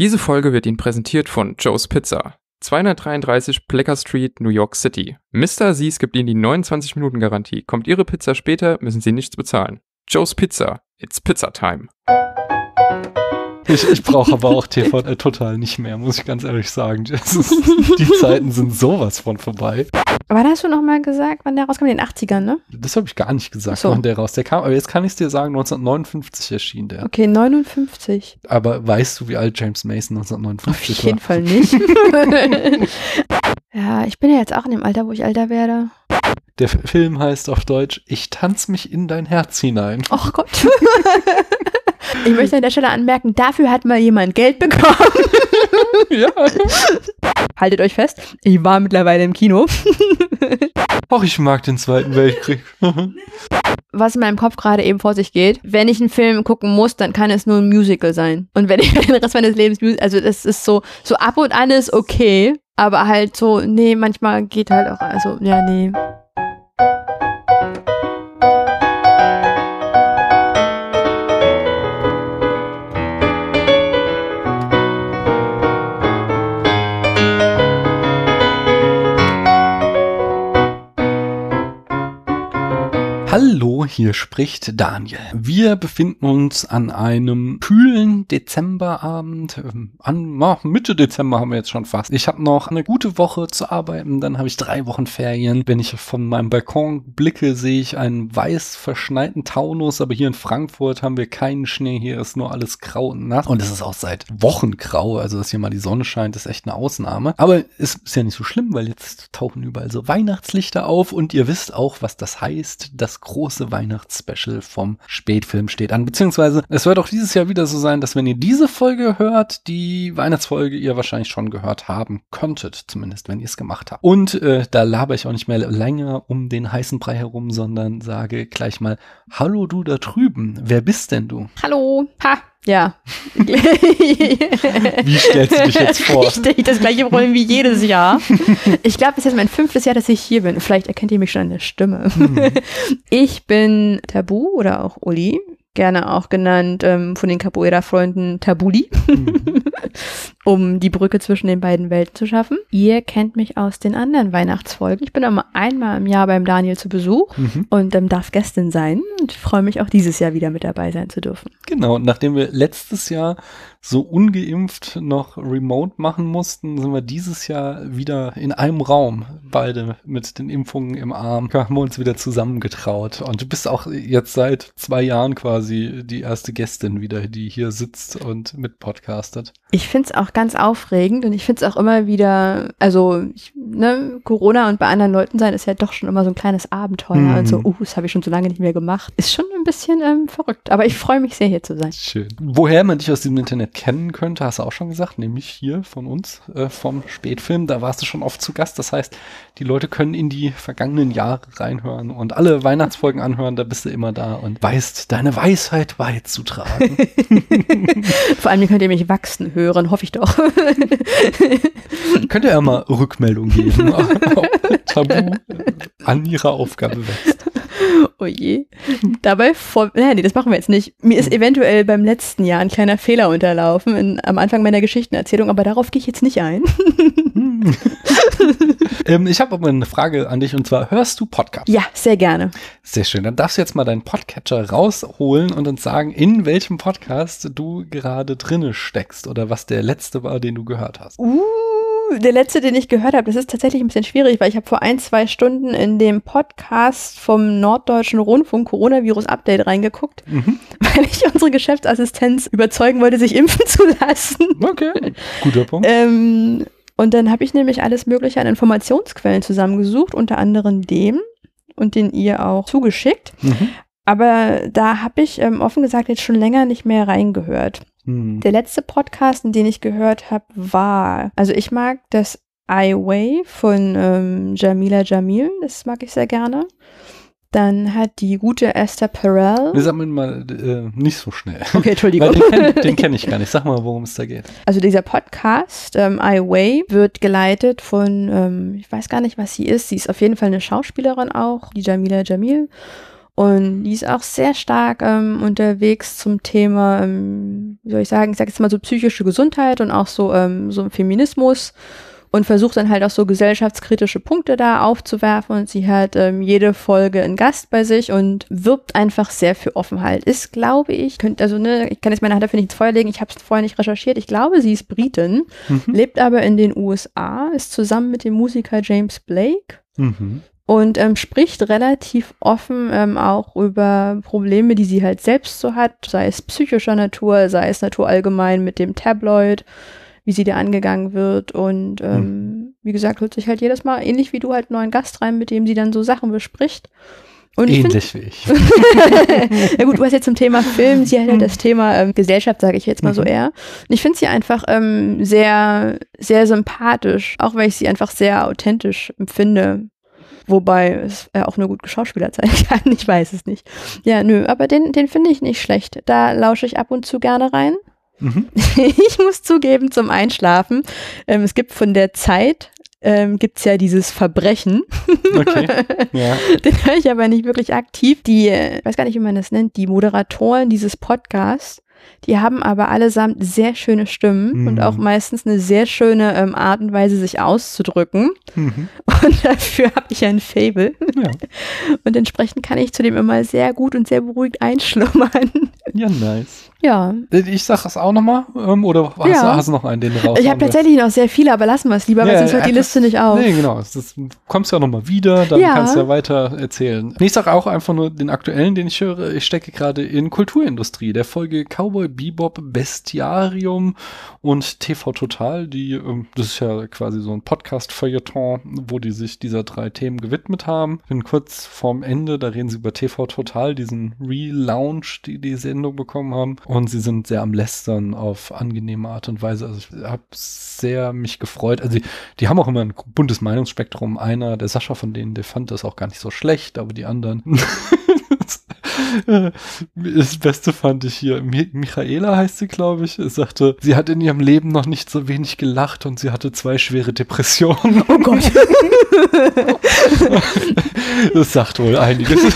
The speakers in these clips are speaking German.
Diese Folge wird Ihnen präsentiert von Joe's Pizza. 233 Plecker Street, New York City. Mr. Aziz gibt Ihnen die 29 Minuten Garantie. Kommt Ihre Pizza später, müssen Sie nichts bezahlen. Joe's Pizza. It's Pizza Time. Ich, ich brauche aber auch TVL total nicht mehr, muss ich ganz ehrlich sagen. Ist, die Zeiten sind sowas von vorbei. Wann hast du nochmal gesagt, wann der rauskam? In den 80ern, ne? Das habe ich gar nicht gesagt, So. wann der raus. Der kam, aber jetzt kann ich es dir sagen, 1959 erschien der. Okay, 59. Aber weißt du, wie alt James Mason Auf 1959 jeden war? Fall nicht. ja, ich bin ja jetzt auch in dem Alter, wo ich älter werde. Der Film heißt auf Deutsch Ich tanz mich in dein Herz hinein. Och Gott. ich möchte an der Stelle anmerken, dafür hat mal jemand Geld bekommen. ja. Haltet euch fest, ich war mittlerweile im Kino. Och, ich mag den Zweiten Weltkrieg. Was in meinem Kopf gerade eben vor sich geht, wenn ich einen Film gucken muss, dann kann es nur ein Musical sein. Und wenn ich den Rest meines Lebens, also das ist so, so ab und an ist okay, aber halt so, nee, manchmal geht halt auch, also, ja, nee. Hallo, hier spricht Daniel. Wir befinden uns an einem kühlen Dezemberabend. ähm, An oh, Mitte Dezember haben wir jetzt schon fast. Ich habe noch eine gute Woche zu arbeiten, dann habe ich drei Wochen Ferien. Wenn ich von meinem Balkon blicke, sehe ich einen weiß verschneiten Taunus, aber hier in Frankfurt haben wir keinen Schnee. Hier ist nur alles grau und nass. Und es ist auch seit Wochen grau. Also, dass hier mal die Sonne scheint, ist echt eine Ausnahme. Aber es ist ja nicht so schlimm, weil jetzt tauchen überall so Weihnachtslichter auf und ihr wisst auch, was das heißt. Das große Weihnachtsspecial vom Spätfilm steht an. Beziehungsweise, es wird auch dieses Jahr wieder so sein, dass wenn ihr diese Folge hört, die Weihnachtsfolge ihr wahrscheinlich schon gehört haben könntet. Zumindest, wenn ihr es gemacht habt. Und äh, da laber ich auch nicht mehr länger um den heißen Brei herum, sondern sage gleich mal, hallo du da drüben, wer bist denn du? Hallo. Ha. Ja. Wie stellst du dich jetzt vor? Ich stelle das gleiche Rollen wie jedes Jahr. Ich glaube, es ist jetzt mein fünftes Jahr, dass ich hier bin. Vielleicht erkennt ihr mich schon an der Stimme. Ich bin Tabu oder auch Uli, gerne auch genannt ähm, von den Capoeira-Freunden Tabuli, um die Brücke zwischen den beiden Welten zu schaffen. Ihr kennt mich aus den anderen Weihnachtsfolgen. Ich bin immer einmal im Jahr beim Daniel zu Besuch Mhm. und ähm, darf Gästin sein und freue mich auch dieses Jahr wieder mit dabei sein zu dürfen. Genau, und nachdem wir letztes Jahr so ungeimpft noch remote machen mussten, sind wir dieses Jahr wieder in einem Raum, beide mit den Impfungen im Arm, haben wir uns wieder zusammengetraut. Und du bist auch jetzt seit zwei Jahren quasi die erste Gästin wieder, die hier sitzt und mit podcastet. Ich finde es auch ganz aufregend und ich finde es auch immer wieder, also ich, ne, Corona und bei anderen Leuten sein ist ja doch schon immer so ein kleines Abenteuer Mhm. und so, uh, das habe ich schon so lange nicht mehr gemacht. Ist schon ein bisschen ähm, verrückt, aber ich freue mich sehr, hier zu sein. Schön. Woher man dich aus dem Internet kennen könnte, hast du auch schon gesagt, nämlich hier von uns, äh, vom Spätfilm. Da warst du schon oft zu Gast. Das heißt, die Leute können in die vergangenen Jahre reinhören und alle Weihnachtsfolgen anhören. Da bist du immer da und weißt deine Weisheit beizutragen. Vor allem könnt ihr mich wachsen hören, hoffe ich doch. Könnt ihr ja mal Rückmeldung geben, ob Tabu an ihrer Aufgabe wächst. Oh je. Dabei vor, nee, nee, das machen wir jetzt nicht. Mir ist eventuell beim letzten Jahr ein kleiner Fehler unterlaufen in, am Anfang meiner Geschichtenerzählung, aber darauf gehe ich jetzt nicht ein. Ähm, ich habe aber eine Frage an dich und zwar, hörst du Podcast? ja, sehr gerne. Sehr schön. Dann darfst du jetzt mal deinen Podcatcher rausholen und uns sagen, in welchem Podcast du gerade drinne steckst oder was der letzte war, den du gehört hast. Uh, der letzte, den ich gehört habe, das ist tatsächlich ein bisschen schwierig, weil ich habe vor ein, zwei Stunden in dem Podcast vom Norddeutschen Rundfunk Coronavirus Update reingeguckt, Mhm. weil ich unsere Geschäftsassistenz überzeugen wollte, sich impfen zu lassen. Okay, guter Punkt. Ähm, und dann habe ich nämlich alles Mögliche an Informationsquellen zusammengesucht, unter anderem dem und den ihr auch zugeschickt. Mhm. Aber da habe ich ähm, offen gesagt jetzt schon länger nicht mehr reingehört. Mhm. Der letzte Podcast, den ich gehört habe, war, also ich mag das I Way von ähm, Jamila Jamil, das mag ich sehr gerne. Dann hat die gute Esther Perel. Wir sammeln mal äh, nicht so schnell. Okay, Weil Entschuldigung. den kenne kenn ich gar nicht. Sag mal, worum es da geht. Also dieser Podcast, ähm, I Way, wird geleitet von, ähm, ich weiß gar nicht, was sie ist. Sie ist auf jeden Fall eine Schauspielerin auch, die Jamila Jamil. Und die ist auch sehr stark ähm, unterwegs zum Thema, ähm, wie soll ich sagen, ich sage jetzt mal so psychische Gesundheit und auch so, ähm, so Feminismus und versucht dann halt auch so gesellschaftskritische Punkte da aufzuwerfen und sie hat ähm, jede Folge einen Gast bei sich und wirbt einfach sehr für Offenheit. Ist, glaube ich, könnte, also ne, ich kann jetzt meine Hand dafür nicht ins Feuer legen, ich habe es vorher nicht recherchiert, ich glaube, sie ist Britin, mhm. lebt aber in den USA, ist zusammen mit dem Musiker James Blake. Mhm und ähm, spricht relativ offen ähm, auch über Probleme, die sie halt selbst so hat, sei es psychischer Natur, sei es Natur allgemein mit dem Tabloid, wie sie da angegangen wird. Und ähm, hm. wie gesagt, holt sich halt jedes Mal, ähnlich wie du, halt einen neuen Gast rein, mit dem sie dann so Sachen bespricht. Und Ähnlich ich wie ich. ja gut, du hast jetzt zum Thema Film, sie hat halt das Thema ähm, Gesellschaft, sage ich jetzt mal mhm. so eher. Und ich finde sie einfach ähm, sehr, sehr sympathisch, auch weil ich sie einfach sehr authentisch empfinde. Wobei es äh, auch nur gut geschauspielert sein kann, ich weiß es nicht. Ja, nö, aber den, den finde ich nicht schlecht. Da lausche ich ab und zu gerne rein. Mhm. Ich muss zugeben, zum Einschlafen. Ähm, es gibt von der Zeit, ähm, gibt es ja dieses Verbrechen. Okay. Ja. Den höre ich aber nicht wirklich aktiv. Die, äh, ich weiß gar nicht, wie man das nennt, die Moderatoren dieses Podcasts die haben aber allesamt sehr schöne Stimmen mhm. und auch meistens eine sehr schöne ähm, Art und Weise, sich auszudrücken. Mhm. Und dafür habe ich ein Fable. Ja. Und entsprechend kann ich zudem immer sehr gut und sehr beruhigt einschlummern. Ja, nice. Ja. Ich sag das auch nochmal, ähm, oder hast, ja. du, hast du noch einen, den du raus Ich habe tatsächlich noch sehr viele, aber lassen wir es lieber, weil sonst hört die Liste nicht auf. Nee, genau. Das, kommst ja nochmal wieder, dann ja. kannst du ja weiter erzählen. Ich sag auch einfach nur den aktuellen, den ich höre. Ich stecke gerade in Kulturindustrie. Der Folge Cowboy Bebop, Bestiarium und TV Total, die, ähm, das ist ja quasi so ein Podcast-Feuilleton, wo die sich dieser drei Themen gewidmet haben. Bin kurz vorm Ende, da reden sie über TV Total, diesen Relaunch, die die Sendung bekommen haben. Und sie sind sehr am Lästern auf angenehme Art und Weise. Also ich habe sehr mich gefreut. Also die, die, haben auch immer ein buntes Meinungsspektrum. Einer, der Sascha von denen, der fand das auch gar nicht so schlecht, aber die anderen. das Beste fand ich hier. Michaela heißt sie, glaube ich. sagte, sie hat in ihrem Leben noch nicht so wenig gelacht und sie hatte zwei schwere Depressionen. Oh Gott. das sagt wohl einiges.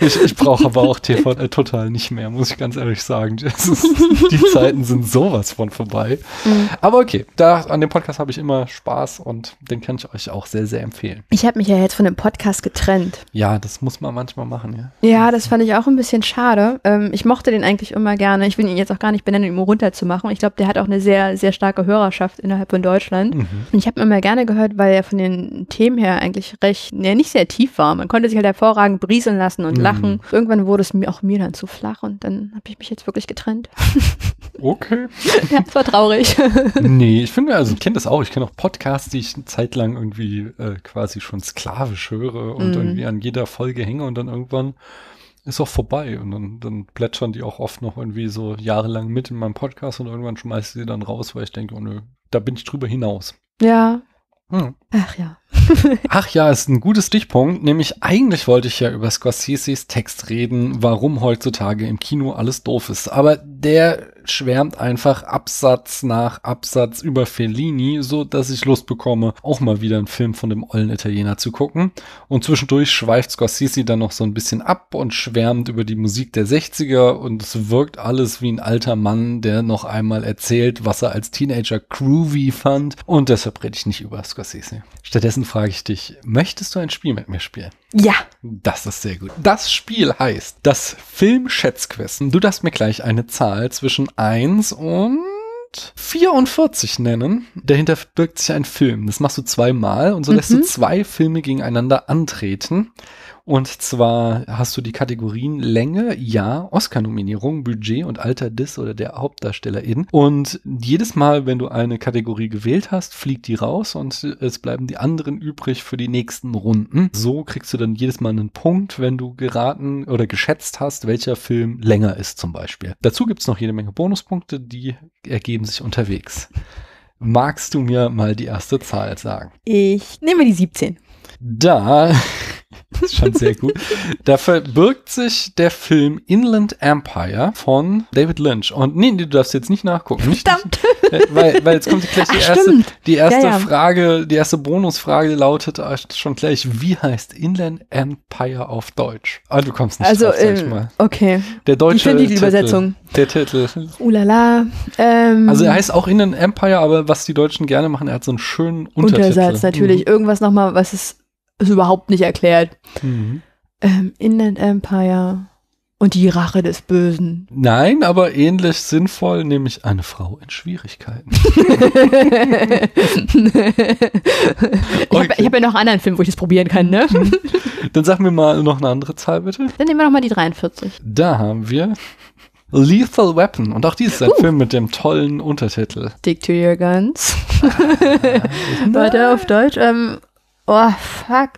ich, ich brauche aber auch TV äh, total nicht mehr, muss ich ganz ehrlich sagen. Ist, die Zeiten sind sowas von vorbei. Mhm. Aber okay, da an dem Podcast habe ich immer Spaß und den kann ich euch auch sehr, sehr empfehlen. Ich habe mich ja jetzt von dem Podcast getrennt. Ja, das muss man manchmal machen, ja. Ja, das fand ich auch ein bisschen schade. Ähm, ich mochte den eigentlich immer gerne. Ich will ihn jetzt auch gar nicht benennen, um runterzumachen. Ich glaube, der hat auch eine sehr, sehr starke Hörerschaft innerhalb von Deutschland. Mhm. Und ich habe ihn immer gerne gehört, weil er von den Themen her eigentlich recht, ja, nicht sehr tief war. Man konnte sich halt hervorragend brieseln lassen und mhm. lachen. Irgendwann wurde es mir auch mir dann zu flach und dann habe ich mich jetzt wirklich getrennt. Okay. ja, es war traurig. nee, ich finde, also ich kenne das auch. Ich kenne auch Podcasts, die ich eine Zeit lang irgendwie äh, quasi schon sklavisch höre und mhm. irgendwie an jeder Folge hänge und dann irgendwann ist auch vorbei und dann, dann plätschern die auch oft noch irgendwie so jahrelang mit in meinem Podcast und irgendwann schmeiße ich sie dann raus, weil ich denke, oh nö, da bin ich drüber hinaus. Ja. Hm. Ach ja. Ach ja, ist ein gutes Stichpunkt. Nämlich eigentlich wollte ich ja über Scorseses Text reden, warum heutzutage im Kino alles doof ist. Aber der schwärmt einfach Absatz nach Absatz über Fellini, so dass ich Lust bekomme, auch mal wieder einen Film von dem ollen Italiener zu gucken. Und zwischendurch schweift Scorsese dann noch so ein bisschen ab und schwärmt über die Musik der 60er und es wirkt alles wie ein alter Mann, der noch einmal erzählt, was er als Teenager groovy fand. Und deshalb rede ich nicht über Scorsese. Stattdessen Stattdessen frage ich dich, möchtest du ein Spiel mit mir spielen? Ja. Das ist sehr gut. Das Spiel heißt das Film-Schätzquiz. Du darfst mir gleich eine Zahl zwischen 1 und 44 nennen. Dahinter birgt sich ein Film. Das machst du zweimal und so mhm. lässt du mhm. zwei Filme gegeneinander antreten. Und zwar hast du die Kategorien Länge, Ja, Oscar-Nominierung, Budget und Alter des oder der Hauptdarstellerin. Und jedes Mal, wenn du eine Kategorie gewählt hast, fliegt die raus und es bleiben die anderen übrig für die nächsten Runden. So kriegst du dann jedes Mal einen Punkt, wenn du geraten oder geschätzt hast, welcher Film länger ist zum Beispiel. Dazu gibt's noch jede Menge Bonuspunkte, die ergeben sich unterwegs. Magst du mir mal die erste Zahl sagen? Ich nehme die 17. Da Das ist schon sehr gut. Da verbirgt sich der Film Inland Empire von David Lynch. Und nee, du darfst jetzt nicht nachgucken. Nicht, Verdammt. Äh, weil, weil jetzt kommt gleich die Ach, erste, stimmt. die erste Ja, ja. Frage, die erste Bonusfrage lautet äh, schon gleich, wie heißt Inland Empire auf Deutsch? Ah, du kommst nicht Also, drauf, sag ich ähm, mal. okay. Der deutsche Filmtitelübersetzung. Titel. Der Titel. Ulala. Ähm, Also er heißt auch Inland Empire, aber was die Deutschen gerne machen, er hat so einen schönen Untertitel. Untersatz natürlich. Irgendwas nochmal, was es, es überhaupt nicht erklärt. Mhm. Ähm, Inland Empire und die Rache des Bösen. Nein, aber ähnlich sinnvoll, nämlich eine Frau in Schwierigkeiten. ich habe Okay. hab ja noch einen anderen Film, wo ich das probieren kann, ne? Dann sag mir mal noch eine andere Zahl, bitte. Dann nehmen wir noch mal die 43. Da haben wir Lethal Weapon. Und auch dies ist ein Uh. Film mit dem tollen Untertitel. Stick to your guns. Warte, auf Deutsch. Ähm, oh, fuck.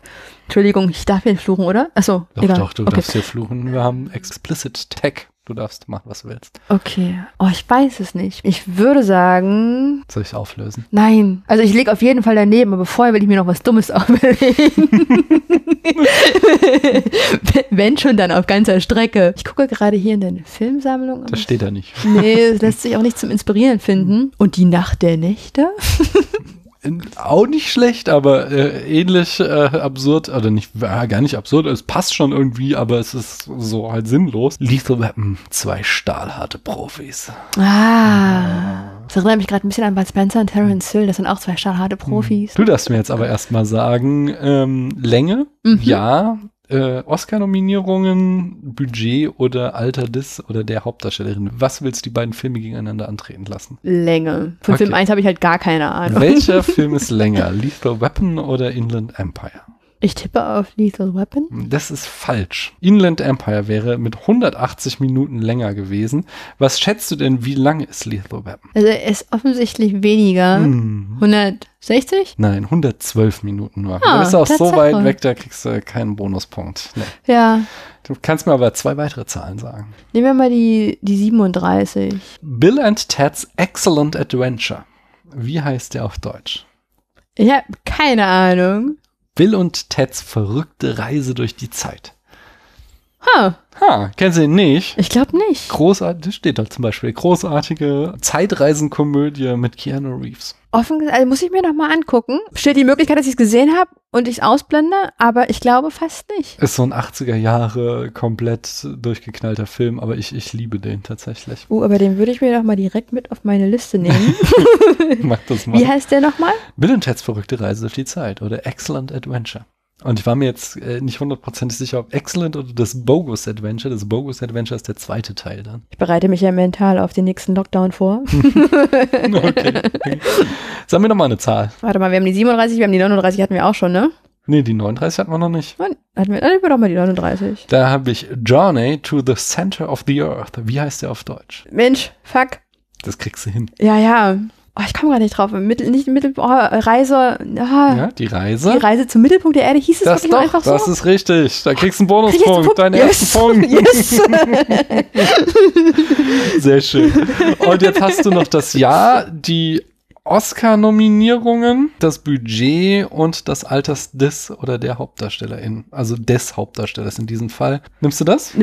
Entschuldigung, ich darf hier fluchen, oder? Achso, Doch, egal. doch, du okay. darfst hier fluchen. Wir haben Explicit Tag. Du darfst machen, was du willst. Okay. Oh, ich weiß es nicht. Ich würde sagen, Soll ich es auflösen? nein. Also ich lege auf jeden Fall daneben, aber vorher will ich mir noch was Dummes überlegen. Wenn schon, dann auf ganzer Strecke. Ich gucke gerade hier in deine Filmsammlung. Das steht da nicht. Nee, es lässt sich auch nicht zum Inspirieren finden. Und die Nacht der Nächte? Auch nicht schlecht, aber äh, ähnlich äh, absurd, oder nicht, äh, gar nicht absurd, es passt schon irgendwie, aber es ist so halt sinnlos. Lethal Weapon, zwei stahlharte Profis. Ah. Das erinnert mich gerade ein bisschen an Bud Spencer und Terence Hill. Das sind auch zwei stahlharte Profis. Du darfst mir jetzt aber erstmal sagen, ähm, Länge, Mhm. ja, äh, Oscar-Nominierungen, Budget oder Alter des oder der Hauptdarstellerin. Was willst du die beiden Filme gegeneinander antreten lassen? Länge. Von Okay. Film 1 habe ich halt gar keine Ahnung. Welcher Film ist länger? Lethal Weapon oder Inland Empire? Ich tippe auf Lethal Weapon. Das ist falsch. Inland Empire wäre mit 180 Minuten länger gewesen. Was schätzt du denn, wie lang ist Lethal Weapon? Also er ist offensichtlich weniger. Hm. 160? Nein, 112 Minuten nur. Ah, du bist auch so weit weg, da kriegst du keinen Bonuspunkt. Nee. Ja. Du kannst mir aber zwei weitere Zahlen sagen. Nehmen wir mal die, die 37. Bill and Ted's Excellent Adventure. Wie heißt der auf Deutsch? Ich habe keine Ahnung. Bill und Teds verrückte Reise durch die Zeit. Ha, Ha, kennst du ihn nicht? ich glaube nicht. Großartig, das steht da zum Beispiel. Großartige Zeitreisenkomödie mit Keanu Reeves. Offen gesagt, also muss ich mir noch mal angucken. Besteht die Möglichkeit, dass ich es gesehen habe und ich es ausblende, aber ich glaube fast nicht. Ist so ein 80er Jahre komplett durchgeknallter Film, aber ich, ich liebe den tatsächlich. Uh, aber den würde ich mir doch mal direkt mit auf meine Liste nehmen. Mach das mal. Wie heißt der nochmal? Bill und Ted's verrückte Reise durch die Zeit oder Excellent Adventure. Und ich war mir jetzt äh, nicht hundertprozentig sicher, ob Excellent oder das Bogus Adventure. Das Bogus Adventure ist der zweite Teil dann. Ich bereite mich ja mental auf den nächsten Lockdown vor. Okay. Sag mir doch mal eine Zahl. Warte mal, wir haben die 37, wir haben die 39, hatten wir auch schon, ne? Nee, die 39 hatten wir noch nicht. Nein, hatten wir, dann wir doch mal die 39. Da habe ich Journey to the Center of the Earth. Wie heißt der auf Deutsch? Mensch, fuck. Das kriegst du hin. Ja, ja. Oh, ich komme gar nicht drauf. Mittel, nicht Mittel, oh, Reise, ah, Ja, die Reise. die Reise zum Mittelpunkt der Erde hieß es das wirklich doch, einfach so? das ist richtig. Da kriegst du einen Krieg Bonuspunkt. Deinen Yes. ersten Punkt. Yes. Sehr schön. Und jetzt hast du noch das Jahr, die Oscar-Nominierungen, das Budget und das Alters des oder der Hauptdarstellerin. Also des Hauptdarstellers in diesem Fall. Nimmst du das?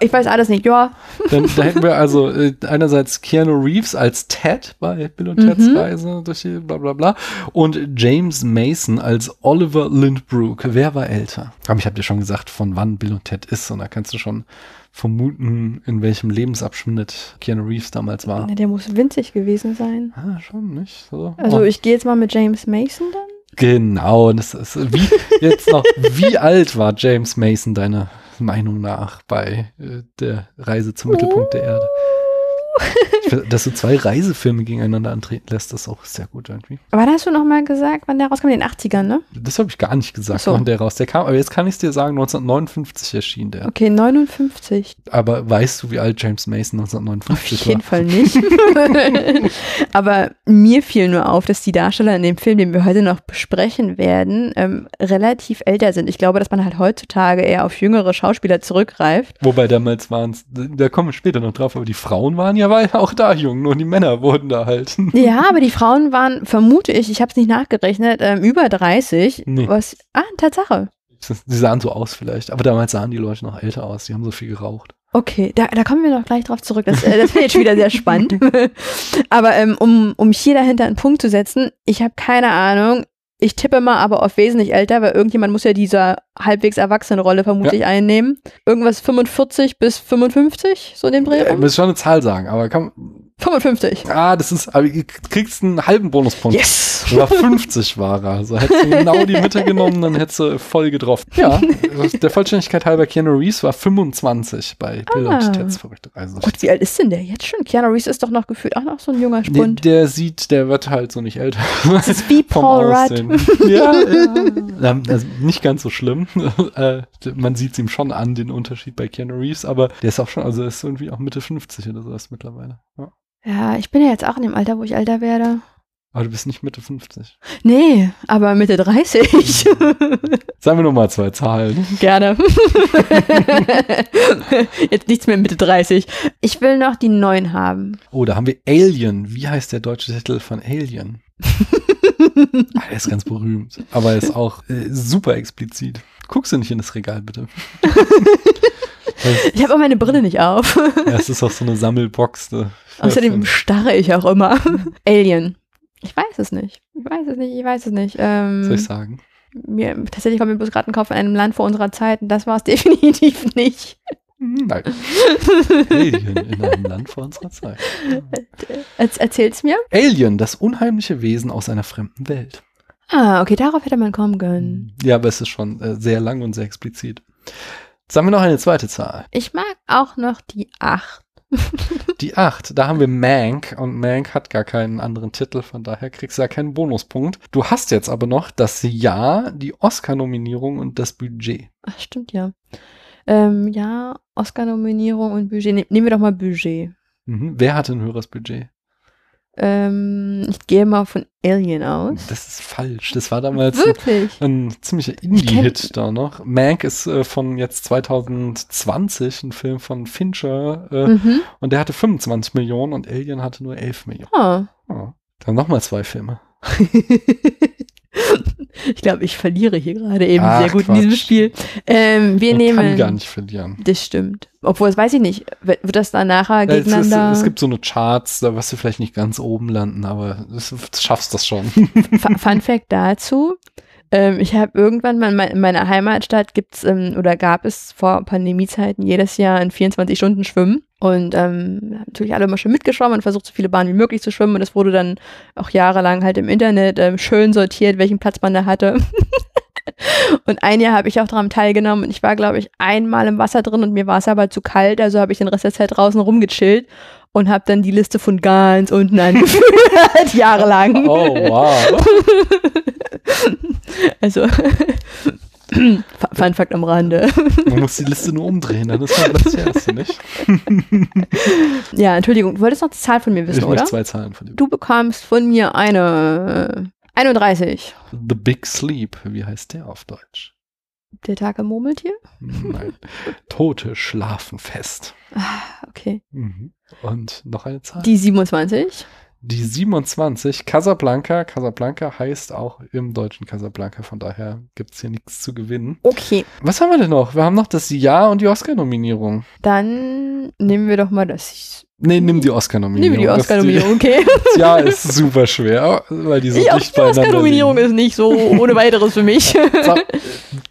ich weiß alles nicht, ja. Dann, da hätten wir also äh, einerseits Keanu Reeves als Ted bei Bill und Ted's Mhm. Reise durch die bla bla bla und James Mason als Oliver Lindbrook. Wer war älter? Aber ich habe dir schon gesagt, von wann Bill und Ted ist und da kannst du schon vermuten, in welchem Lebensabschnitt Keanu Reeves damals war. Na, Der muss winzig gewesen sein. Ah, schon nicht so. Also Oh, ich gehe jetzt mal mit James Mason dann. genau, das ist wie jetzt noch. Wie alt war James Mason deiner Meinung nach bei äh, der Reise zum Mittelpunkt der Erde? Dass du zwei Reisefilme gegeneinander antreten lässt, ist auch sehr gut irgendwie. Aber da hast du noch mal gesagt, wann der rauskam? In den 80ern, ne? Das habe ich gar nicht gesagt, so. wann der raus. Der kam, aber jetzt kann ich es dir sagen, 1959 erschien der. Okay, 59. Aber weißt du, wie alt James Mason Auf 1959 jeden war? Fall nicht. Aber mir fiel nur auf, dass die Darsteller in dem Film, den wir heute noch besprechen werden, ähm, relativ älter sind. Ich glaube, dass man halt heutzutage eher auf jüngere Schauspieler zurückgreift. Wobei damals waren es, da kommen wir später noch drauf, aber die Frauen waren ja weil auch da jung, nur die Männer wurden da halt. Ja, aber die Frauen waren, vermute ich, ich habe es nicht nachgerechnet, ähm, über 30. Nee. Was, ah, Tatsache. Sie sahen so aus vielleicht, aber damals sahen die Leute noch älter aus, die haben so viel geraucht. Okay, da, da kommen wir noch gleich drauf zurück. Das, äh, das wäre jetzt wieder sehr spannend. aber ähm, um, um hier dahinter einen Punkt zu setzen, ich habe keine Ahnung. Ich tippe mal aber auf wesentlich älter, weil irgendjemand muss ja diese halbwegs erwachsene Rolle vermutlich einnehmen. Irgendwas 45 bis 55, so in dem Dreh. Ich muss schon eine Zahl sagen, aber komm. 55. Ah, das ist, aber du kriegst einen halben Bonuspunkt. Yes! Oder 50 war er. Also hättest du genau die Mitte genommen, dann hättest du voll getroffen. Ja, der Vollständigkeit halber, Keanu Reeves war 25 bei Bill Ah. und Ted's verrückte Reise. Gott, wie alt ist denn der jetzt schon? Keanu Reeves ist doch noch gefühlt auch noch so ein junger Spund. der sieht, der wird halt so nicht älter. Das ist wie Paul Rudd. Ja, ja. Also nicht ganz so schlimm. Äh, Man sieht ihm schon an, den Unterschied bei Keanu Reeves, aber der ist auch schon, also er ist irgendwie auch Mitte 50 oder sowas mittlerweile. Ja. Ja, ich bin ja jetzt auch in dem Alter, wo ich älter werde. Aber du bist nicht Mitte 50. Nee, aber Mitte 30. Sagen wir nur mal zwei Zahlen. Gerne. Jetzt nichts mehr Mitte 30. Ich will noch die neun haben. Oh, da haben wir Alien. Wie heißt der deutsche Titel von Alien? Ah, der ist ganz berühmt, aber er ist auch äh, super explizit. Guckst du nicht in das Regal, bitte? Ich habe auch meine Brille nicht auf. Ja, es ist auch so eine Sammelbox. Ne? Außerdem starre ich auch immer. Alien. Ich weiß es nicht. Ich weiß es nicht. Ich weiß es nicht. Ähm, Soll ich sagen? mir, tatsächlich kommt mir bloß gerade ein Kopf in einem Land vor unserer Zeit und das war es definitiv nicht. Nein. Alien in einem Land vor unserer Zeit. Erz, erzähl's mir. Alien, das unheimliche Wesen aus einer fremden Welt. Ah, okay, darauf hätte man kommen können. Ja, aber es ist schon äh, sehr lang und sehr explizit. Sagen wir noch eine zweite Zahl. Ich mag auch noch die acht. Die 8, da haben wir Mank und Mank hat gar keinen anderen Titel, von daher kriegst du ja keinen Bonuspunkt. Du hast jetzt aber noch das Jahr, die Oscar-Nominierung und das Budget. Ach, stimmt ja. Ähm, ja, Oscar-Nominierung und Budget. Ne, nehmen wir doch mal Budget. Mhm. Wer hatte ein höheres Budget? Ähm, ich gehe mal von Alien aus. Das ist falsch. Das war damals ein, Wirklich? ein ziemlicher Indie-Hit da noch. Mank ist äh, von jetzt 2020 ein Film von Fincher äh, Mhm. und der hatte 25 Millionen und Alien hatte nur 11 Millionen. Ah. Ja. Dann nochmal zwei Filme. ich glaube, ich verliere hier gerade eben Ach, sehr gut in diesem Quatsch. Spiel. Ähm, wir Man nehmen. kann gar nicht verlieren. Das stimmt. Obwohl, das weiß ich nicht. Wird wird das dann nachher Ja, es, ist, gegeneinander? es gibt so eine Charts, da wirst du vielleicht nicht ganz oben landen, aber du schaffst das schon. Fu- Fun Fact dazu. Ähm, ich habe irgendwann mal in mei- in meiner Heimatstadt gibt's ähm, oder gab es vor Pandemiezeiten jedes Jahr ein 24-Stunden-Schwimmen. Und ähm, natürlich alle immer schon mitgeschwommen und versucht, so viele Bahnen wie möglich zu schwimmen. Und es wurde dann auch jahrelang halt im Internet ähm, schön sortiert, welchen Platz man da hatte. und ein Jahr habe ich auch daran teilgenommen und ich war, glaube ich, einmal im Wasser drin und mir war es aber zu kalt, also habe ich den Rest der Zeit draußen rumgechillt und habe dann die Liste von ganz unten angeführt, jahrelang. Oh, wow. Also, Fu- Fun Fact am Rande. Man muss die Liste nur umdrehen, dann ist man das Erste, nicht? Ja, Entschuldigung, du wolltest noch die Zahl von mir wissen, ich oder? zwei Zahlen von dir. Du bekommst von mir eine 31. The Big Sleep, wie heißt der auf Deutsch? Der Tag im Murmeltier? Nein. Tote schlafen fest. Ah, okay. Mhm. Und noch eine Zahl? Die 27. Die 27, Casablanca. Casablanca heißt auch im deutschen Casablanca, von daher gibt es hier nichts zu gewinnen. Okay, Was haben wir denn noch? Wir haben noch das Jahr und die Oscar-Nominierung. dann nehmen wir doch mal das. Nee, nimm die Oscar-Nominierung. Wir die Oscar-Nominierung, okay? Das Jahr ist super schwer, weil die so auch dicht die Oscar-Nominierung ist nicht so ohne weiteres für mich. So,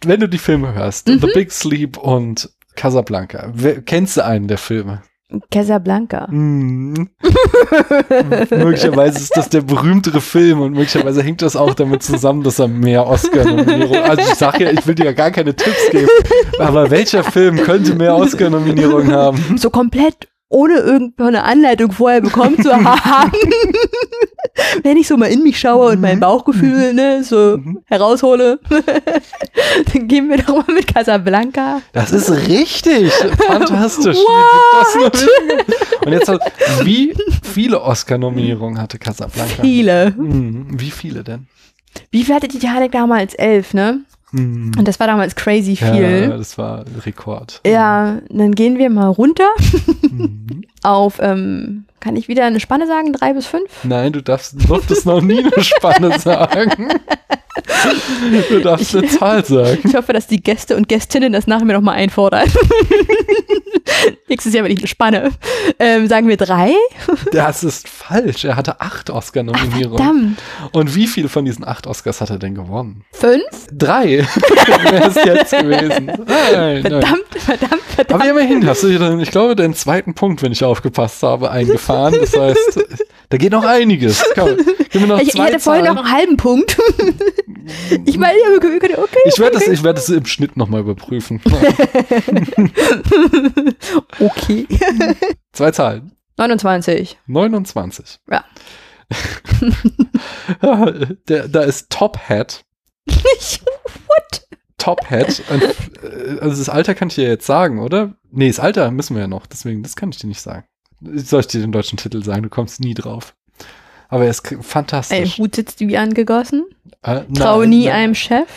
wenn du die Filme hörst, Mhm. The Big Sleep und Casablanca, kennst du einen der Filme? Casablanca. Hm. möglicherweise ist das der berühmtere Film und möglicherweise hängt das auch damit zusammen, dass er mehr Oscar-Nominierungen. Also ich sage ja, ich will dir ja gar keine Tipps geben, aber welcher Film könnte mehr Oscar-Nominierungen haben? So komplett ohne irgendeine Anleitung vorher bekommen zu haben. Wenn ich so mal in mich schaue und mein Bauchgefühl ne, so Mhm. heraushole, dann gehen wir doch mal mit Casablanca. Das ist richtig. Fantastisch. Und jetzt wie viele Oscar-Nominierungen hatte Casablanca? Viele. Wie viele denn? Wie viel hatte Titanic damals? Elf, ne? Hm. Und das war damals crazy Ja, viel. das war Rekord. Ja, dann gehen wir mal runter Mhm. auf, ähm, kann ich wieder eine Spanne sagen? Drei bis fünf? Nein, du darfst, durftest noch nie eine Spanne sagen. Du darfst eine Ich- Zahl sagen. Ich hoffe, dass die Gäste und Gästinnen das nachher mir nochmal einfordern. Nächstes Jahr, wenn ich eine Spanne. Ähm, sagen wir drei? Das ist falsch. Er hatte acht Oscar-Nominierungen. Verdammt. Und wie viele von diesen acht Oscars hat er denn gewonnen? Fünf? Drei wäre es jetzt gewesen. Nein, nein. Verdammt, verdammt, verdammt. Aber immerhin hast du dir dann, ich glaube, den zweiten Punkt, wenn ich aufgepasst habe, eingefahren. Das heißt, da geht noch einiges. Komm, noch ich, ich hatte vorhin noch einen halben Punkt. ich meine, wir können- okay. Ich werde das, ich werde das im Schnitt nochmal überprüfen. Okay. Zwei Zahlen. 29. 29. Ja. Der, da ist Top Hat. What? Top Hat. Äh, Also das Alter kann ich dir jetzt sagen, oder? Nee, das Alter müssen wir ja noch. Deswegen, das kann ich dir nicht sagen. Soll ich dir den deutschen Titel sagen? Du kommst nie drauf. Aber er ist fantastisch. Hut sitzt wie angegossen. Äh, Traue nie nein. einem Chef,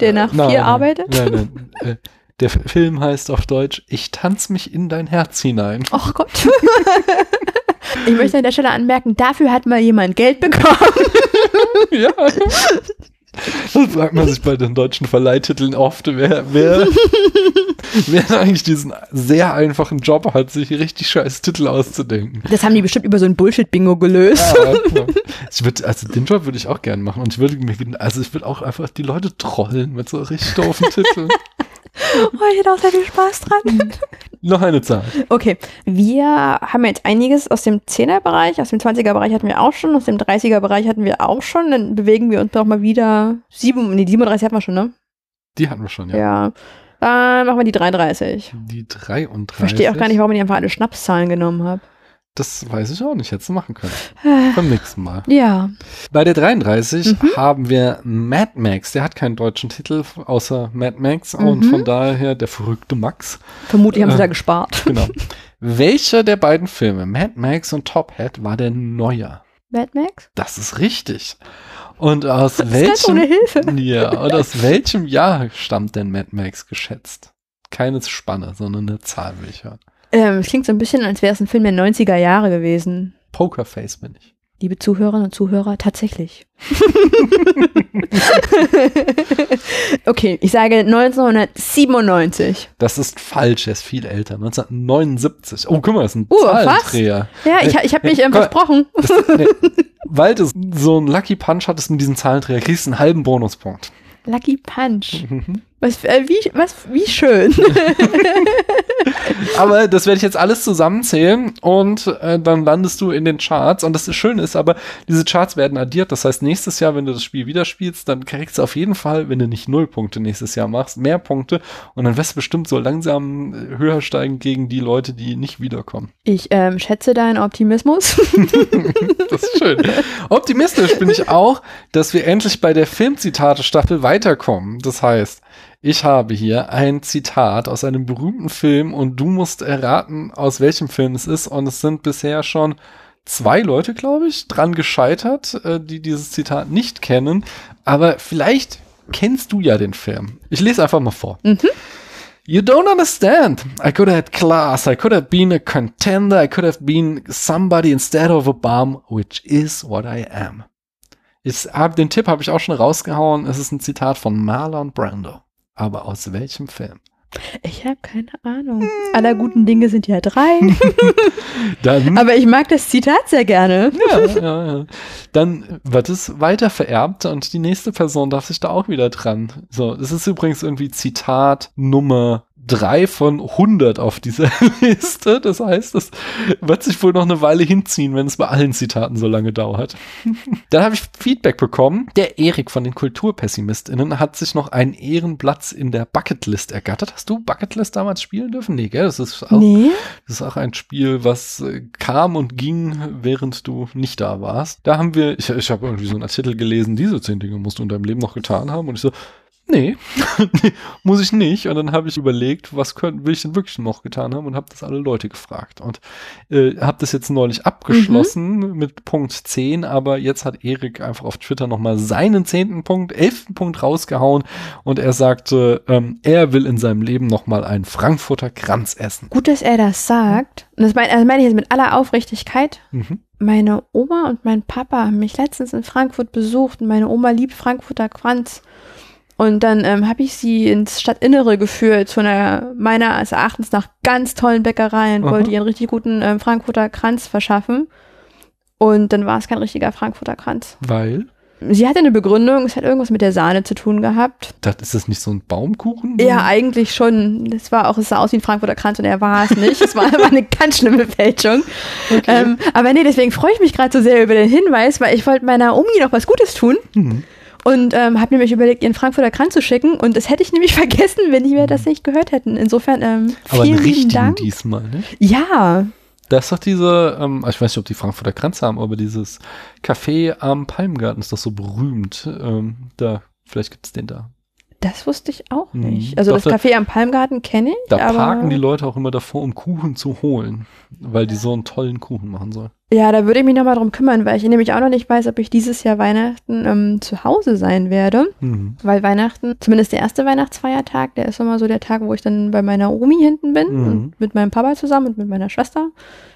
der nach Nein, vier nein, arbeitet. Nein, nein. Äh, der Film heißt auf Deutsch Ich tanz mich in dein Herz hinein. Ach Gott. ich möchte an der Stelle anmerken, dafür hat mal jemand Geld bekommen. ja. Das fragt man sich bei den deutschen Verleihtiteln oft, wer, wer, wer eigentlich diesen sehr einfachen Job hat, sich richtig scheiß Titel auszudenken. Das haben die bestimmt über so ein Bullshit-Bingo gelöst. Ja, ich würd, also den Job würde ich auch gerne machen und ich würde mir, also ich würde auch einfach die Leute trollen mit so richtig doofen Titeln. Oh, ich hätte auch sehr viel Spaß dran. Noch eine Zahl. Okay, wir haben jetzt einiges aus dem 10er-Bereich, aus dem 20er-Bereich hatten wir auch schon, aus dem 30er-Bereich hatten wir auch schon. Dann bewegen wir uns doch mal wieder. Sieben, nee, 37 hatten wir schon, ne? Die hatten wir schon, ja. Ja. Dann machen wir die 33. Die 33. Ich verstehe auch gar nicht, warum ich einfach alle Schnapszahlen genommen habe. Das weiß ich auch nicht, hättest du machen können. Beim nächsten Mal. Ja. Bei der 33 Mhm. haben wir Mad Max. Der hat keinen deutschen Titel außer Mad Max und Mhm. von daher der verrückte Max. Vermutlich haben sie Äh. da gespart. Genau. Welcher der beiden Filme, Mad Max und Top Hat, war der neuer? Mad Max? Das ist richtig. Und aus ist ganz ohne welchem Hilfe. ja, und aus welchem Jahr stammt denn Mad Max geschätzt? Keine Spanne, sondern eine Zahl will ich hören. Ähm, es klingt so ein bisschen, als wäre es ein Film der 90er Jahre gewesen. Pokerface bin ich. Liebe Zuhörerinnen und Zuhörer, tatsächlich. okay, ich sage 1997. Das ist falsch, er ist viel älter. 1979. Oh, guck mal, das ist ein Uh? Zahlendreher. Ja, ich, ich habe mich Komm. versprochen. Das, nee, weil du so einen Lucky Punch hattest mit diesem Zahlendreher, kriegst du einen halben Bonuspunkt. Lucky Punch. Mhm. Was, äh, wie, was, wie schön. Aber das werde ich jetzt alles zusammenzählen und äh, dann landest du in den Charts. Und das Schöne ist aber, diese Charts werden addiert. Das heißt, nächstes Jahr, wenn du das Spiel wieder spielst, dann kriegst du auf jeden Fall, wenn du nicht null Punkte nächstes Jahr machst, mehr Punkte. Und dann wirst du bestimmt so langsam äh, höher steigen gegen die Leute, die nicht wiederkommen. Ich ähm, schätze deinen Optimismus. Das ist schön. Optimistisch bin ich auch, dass wir endlich bei der Filmzitate-Staffel weiterkommen. Das heißt, ich habe hier ein Zitat aus einem berühmten Film und du musst erraten, aus welchem Film es ist. Und es sind bisher schon zwei Leute, glaube ich, dran gescheitert, äh, die dieses Zitat nicht kennen. Aber vielleicht kennst du ja den Film. Ich lese einfach mal vor. You don't understand. I could have had class. I could have been a contender. I could have been somebody instead of a bum, which is what I am. Ich hab, den Tipp habe ich auch schon rausgehauen. Es ist ein Zitat von Marlon Brando. Aber aus welchem Film? Ich habe keine Ahnung. Aller guten Dinge sind ja drei. Dann, Aber ich mag das Zitat sehr gerne. ja, ja, ja. Dann wird es weiter vererbt und die nächste Person darf sich da auch wieder dran. So, das ist übrigens irgendwie Zitat Nummer drei von 100 auf dieser Liste. Das heißt, es wird sich wohl noch eine Weile hinziehen, wenn es bei allen Zitaten so lange dauert. Dann habe ich Feedback bekommen. Der Erik von den KulturpessimistInnen hat sich noch einen Ehrenplatz in der Bucketlist ergattert. Hast du Bucketlist damals spielen dürfen? Nee, gell? Das ist auch, Nee. das ist auch ein Spiel, was äh, kam und ging, während du nicht da warst. Da haben wir, ich, ich habe irgendwie so einen Artikel gelesen, diese zehn Dinge musst du in deinem Leben noch getan haben. Und ich so, nee, muss ich nicht. Und dann habe ich überlegt, was können, will ich denn wirklich noch getan haben und habe das alle Leute gefragt. Und äh, habe das jetzt neulich abgeschlossen mhm. mit Punkt 10, aber jetzt hat Erik einfach auf Twitter nochmal seinen zehnten Punkt, elften Punkt rausgehauen und er sagte, ähm, er will in seinem Leben nochmal einen Frankfurter Kranz essen. Gut, dass er das sagt. Und das meine, also meine ich jetzt mit aller Aufrichtigkeit. Mhm. Meine Oma und mein Papa haben mich letztens in Frankfurt besucht und meine Oma liebt Frankfurter Kranz. Und dann ähm, habe ich sie ins Stadtinnere geführt zu einer meiner Erachtens nach ganz tollen Bäckerei und Aha. wollte ihr einen richtig guten ähm, Frankfurter Kranz verschaffen. Und dann war es kein richtiger Frankfurter Kranz. Weil? Sie hatte eine Begründung, es hat irgendwas mit der Sahne zu tun gehabt. Das, ist das nicht so ein Baumkuchen? Ja, eigentlich schon. Das war auch, es sah aus wie ein Frankfurter Kranz und er war es nicht. Es war aber eine ganz schlimme Fälschung. Okay. Ähm, aber nee, deswegen freue ich mich gerade so sehr über den Hinweis, weil ich wollte meiner Omi noch was Gutes tun. Mhm und ähm, habe nämlich überlegt, ihren Frankfurter Kranz zu schicken und das hätte ich nämlich vergessen, wenn die mir das nicht gehört hätten. Insofern ähm, Aber vielen lieben Dank. diesmal, ne? Ja. Das ist doch diese, ähm, ich weiß nicht, ob die Frankfurter Kranz haben, aber dieses Café am Palmgarten ist doch so berühmt. Ähm, da, vielleicht gibt es den da. Das wusste ich auch mhm. nicht. Also Doch, das Café am Palmgarten kenne ich. Da parken die Leute auch immer davor, um Kuchen zu holen, weil die so einen tollen Kuchen machen sollen. Ja, da würde ich mich nochmal drum kümmern, weil ich nämlich auch noch nicht weiß, ob ich dieses Jahr Weihnachten ähm, zu Hause sein werde. Mhm. Weil Weihnachten, zumindest der erste Weihnachtsfeiertag, der ist immer so der Tag, wo ich dann bei meiner Omi hinten bin mhm. und mit meinem Papa zusammen und mit meiner Schwester,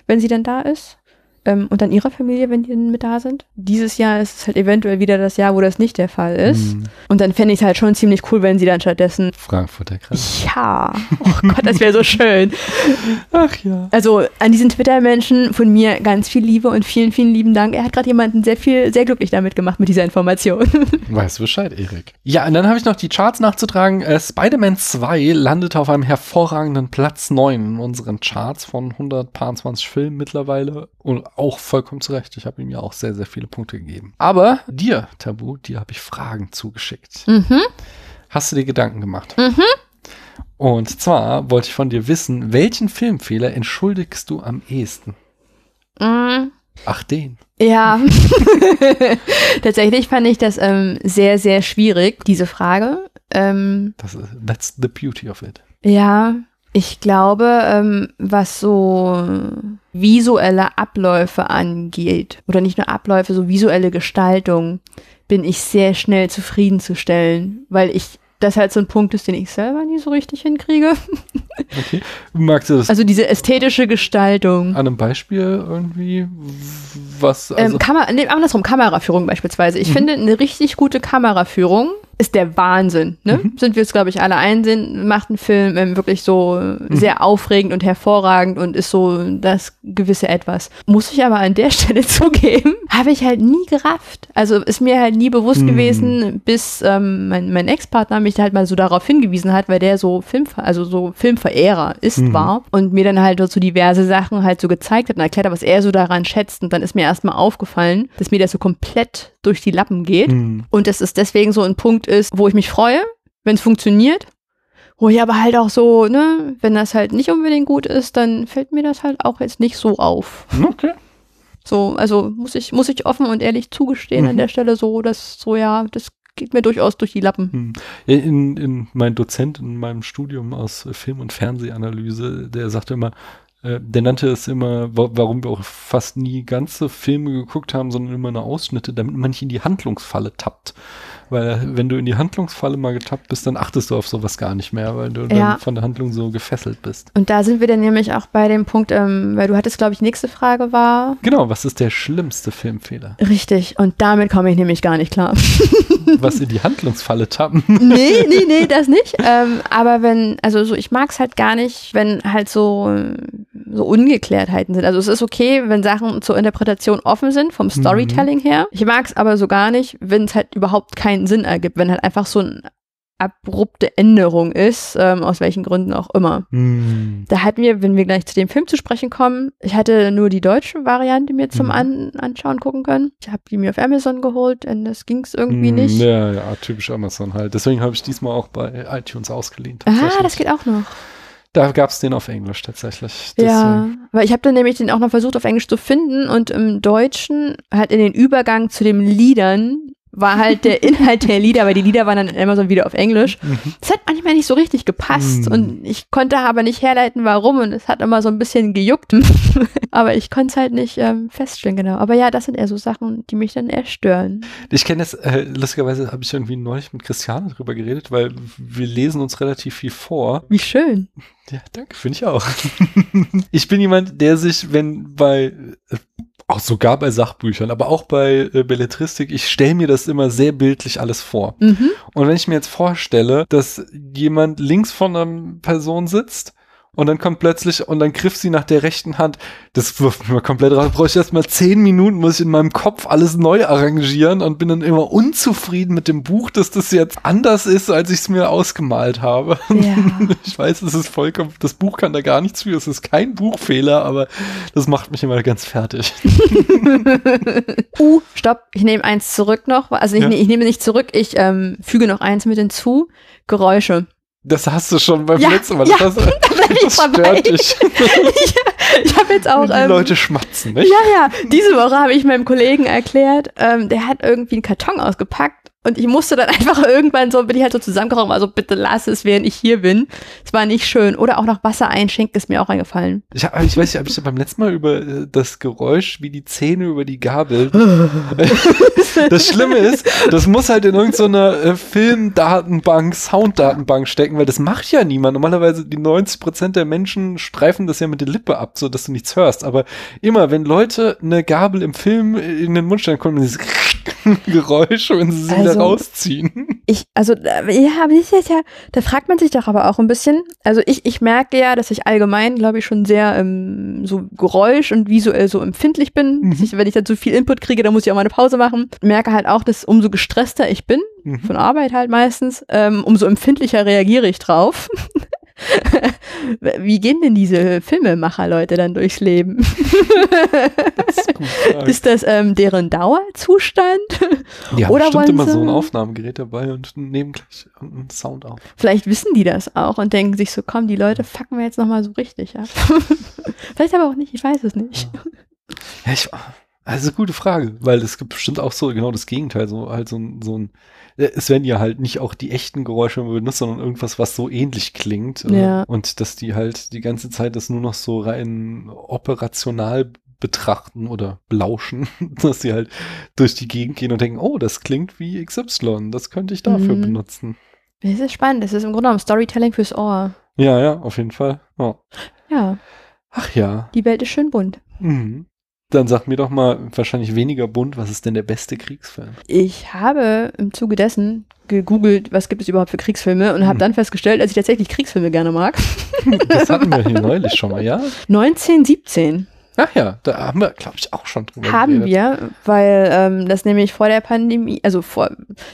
wenn sie dann da ist ähm, und dann ihrer Familie, wenn die dann mit da sind. Dieses Jahr ist es halt eventuell wieder das Jahr, wo das nicht der Fall ist. Mhm. Und dann fände ich es halt schon ziemlich cool, wenn sie dann stattdessen. Frankfurter Kreis. Ja. Oh Gott, das wäre so schön. Ach ja. Also an diesen Twitter-Menschen von mir ganz viel Liebe und vielen, vielen lieben Dank. Er hat gerade jemanden sehr viel, sehr glücklich damit gemacht mit dieser Information. Weißt du Bescheid, Erik. Ja, und dann habe ich noch die Charts nachzutragen. Äh, Spider-Man 2 landete auf einem hervorragenden Platz 9 in unseren Charts von 120 Filmen mittlerweile. Und auch vollkommen zurecht. Ich habe ihm ja auch sehr, sehr viele Punkte gegeben. Aber dir, Tabu, dir habe ich Fragen zugeschickt. Mhm. Hast du dir Gedanken gemacht? Mhm. Und zwar wollte ich von dir wissen, welchen Filmfehler entschuldigst du am ehesten? Mhm. Ach, den. Ja, tatsächlich fand ich das ähm, sehr, sehr schwierig, diese Frage. Ähm, das, that's the beauty of it. Ja, ich glaube, ähm, was so visuelle Abläufe angeht, oder nicht nur Abläufe, so visuelle Gestaltung, bin ich sehr schnell zufriedenzustellen, weil ich das halt so ein Punkt ist, den ich selber nie so richtig hinkriege. Okay. Magst du das? Also diese ästhetische Gestaltung. An einem Beispiel irgendwie, was? Ähm, also ähm, Kamera, nee, andersrum, Kameraführung beispielsweise. Ich mhm. finde, eine richtig gute Kameraführung ist der Wahnsinn. Ne? Mhm. Sind wir es, glaube ich, alle einsehen, macht ein Film ähm, wirklich so mhm. sehr aufregend und hervorragend und ist so das gewisse Etwas. Muss ich aber an der Stelle zugeben, habe ich halt nie gerafft. Also ist mir halt nie bewusst mhm. gewesen, bis ähm, mein, mein Ex-Partner mich halt mal so darauf hingewiesen hat, weil der so Film, also so Filmverehrer ist, mhm. war und mir dann halt so diverse Sachen halt so gezeigt hat und erklärt hat, was er so daran schätzt. Und dann ist mir erstmal aufgefallen, dass mir das so komplett durch die Lappen geht. Mhm. Und das ist deswegen so ein Punkt ist, wo ich mich freue, wenn es funktioniert. Wo ich aber halt auch so, ne, wenn das halt nicht unbedingt gut ist, dann fällt mir das halt auch jetzt nicht so auf. Okay. So, also muss ich, muss ich offen und ehrlich zugestehen mhm. an der Stelle so, dass so, ja, das geht mir durchaus durch die Lappen. Mhm. In, in mein Dozent in meinem Studium aus Film- und Fernsehanalyse, der sagte immer, äh, der nannte es immer, warum wir auch fast nie ganze Filme geguckt haben, sondern immer nur Ausschnitte, damit man nicht in die Handlungsfalle tappt. Weil wenn du in die Handlungsfalle mal getappt bist, dann achtest du auf sowas gar nicht mehr, weil du ja. dann von der Handlung so gefesselt bist. Und da sind wir dann nämlich auch bei dem Punkt, ähm, weil du hattest, glaube ich, nächste Frage war. Genau, was ist der schlimmste Filmfehler? Richtig, und damit komme ich nämlich gar nicht klar. was in die Handlungsfalle tappen? nee, nee, nee, das nicht. Ähm, aber wenn, also so, ich mag es halt gar nicht, wenn halt so, so Ungeklärtheiten sind. Also es ist okay, wenn Sachen zur Interpretation offen sind, vom mhm. Storytelling mhm. her. Ich mag es aber so gar nicht, wenn es halt überhaupt keinen keinen Sinn ergibt, wenn halt einfach so eine abrupte Änderung ist, ähm, aus welchen Gründen auch immer. Mm. Da hatten wir, wenn wir gleich zu dem Film zu sprechen kommen, ich hatte nur die deutsche Variante mir zum mm. An Anschauen gucken können. Ich habe die mir auf Amazon geholt und das ging es irgendwie mm, nicht. Ja, ja, typisch Amazon halt. Deswegen habe ich diesmal auch bei iTunes ausgeliehen. Ah, das geht auch noch. Da gab es den auf Englisch tatsächlich. Deswegen. Ja, weil ich habe dann nämlich den auch noch versucht auf Englisch zu finden und im Deutschen halt in den Übergang zu den Liedern war halt der Inhalt der Lieder, weil die Lieder waren dann in Amazon wieder auf Englisch. Mhm. Es hat manchmal nicht so richtig gepasst Mhm. und ich konnte aber nicht herleiten, warum und es hat immer so ein bisschen gejuckt. aber ich konnte es halt nicht ähm, feststellen, genau. Aber ja, das sind eher so Sachen, die mich dann eher stören. Ich kenne das, äh, lustigerweise habe ich irgendwie neulich mit Christiane drüber geredet, weil wir lesen uns relativ viel vor. Wie schön. Ja, danke, finde ich auch. ich bin jemand, der sich, wenn bei, äh, auch sogar bei Sachbüchern, aber auch bei äh, Belletristik, ich stelle mir das immer sehr bildlich alles vor. Mhm. Und wenn ich mir jetzt vorstelle, dass jemand links von einer Person sitzt und dann kommt plötzlich und dann griff sie nach der rechten Hand, das wirft mich mal komplett raus. Brauche ich erst mal zehn Minuten, muss ich in meinem Kopf alles neu arrangieren und bin dann immer unzufrieden mit dem Buch, dass das jetzt anders ist, als ich es mir ausgemalt habe. Ja. Ich weiß, es ist vollkommen, das Buch kann da gar nichts für, es ist kein Buchfehler, aber das macht mich immer ganz fertig. uh, stopp, ich nehme eins zurück noch. Also ich, Ja. ne- ich nehme nicht zurück, ich ähm, füge noch eins mit hinzu. Geräusche. Das hast du schon beim Ja, letzten Mal. ja, das, da bleib ich das stört dich. Ich habe jetzt auch. die ähm, Leute schmatzen, nicht? Ja, ja. Diese Woche habe ich meinem Kollegen erklärt, ähm, der hat irgendwie einen Karton ausgepackt und ich musste dann einfach irgendwann so, bin ich halt so zusammengekommen, also bitte lass es, während ich hier bin. Es war nicht schön. Oder auch noch Wasser einschenken, ist mir auch eingefallen. Ich, hab- ich weiß nicht, habe ich beim letzten Mal über äh, das Geräusch, wie die Zähne über die Gabel. das Schlimme ist, das muss halt in irgendeiner äh, Filmdatenbank, Sounddatenbank stecken, weil das macht ja niemand. Normalerweise die 90% der Menschen streifen das ja mit der Lippe ab, so dass du nichts hörst. Aber immer, wenn Leute eine Gabel im Film in den Mund stellen, kommt dieses Geräusch, wenn sie sie wieder Also- rausziehen. Ich, also, ja, ja, da fragt man sich doch aber auch ein bisschen. Also ich, ich merke ja, dass ich allgemein, glaube ich, schon sehr ähm, so geräusch und visuell so empfindlich bin. Mhm. Ich, wenn ich dann zu viel Input kriege, dann muss ich auch mal eine Pause machen. Merke halt auch, dass umso gestresster ich bin, Mhm. von Arbeit halt meistens, ähm, umso empfindlicher reagiere ich drauf. Wie gehen denn diese Filmemacher-Leute dann durchs Leben? Das ist gut. Ist das ähm, deren Dauerzustand? Die haben oder bestimmt immer so ein Aufnahmegerät dabei und nehmen gleich einen Sound auf. Vielleicht wissen die das auch und denken sich so, komm, die Leute fucken wir jetzt nochmal so richtig ab. Vielleicht aber auch nicht, ich weiß es nicht. Ja, ich, also gute Frage, weil es gibt bestimmt auch so genau das Gegenteil, so halt so ein, so ein äh, es werden ja halt nicht auch die echten Geräusche benutzt, sondern irgendwas, was so ähnlich klingt. äh, Ja. Und dass die halt die ganze Zeit das nur noch so rein operational betrachten oder belauschen, dass sie halt durch die Gegend gehen und denken, oh, das klingt wie XY, das könnte ich dafür Mhm. benutzen. Das ist spannend, das ist im Grunde genommen Storytelling fürs Ohr. Ja, ja, auf jeden Fall. Ja. Ja, Ach ja. die Welt ist schön bunt. Mhm. Dann sag mir doch mal, wahrscheinlich weniger bunt, was ist denn der beste Kriegsfilm? Ich habe im Zuge dessen gegoogelt, was gibt es überhaupt für Kriegsfilme und habe Hm. dann festgestellt, dass ich tatsächlich Kriegsfilme gerne mag. Das hatten wir hier neulich schon mal, ja? 1917 Ach ja, da haben wir, glaube ich, auch schon drüber haben geredet. wir, weil ähm, das nämlich vor der Pandemie, also vor,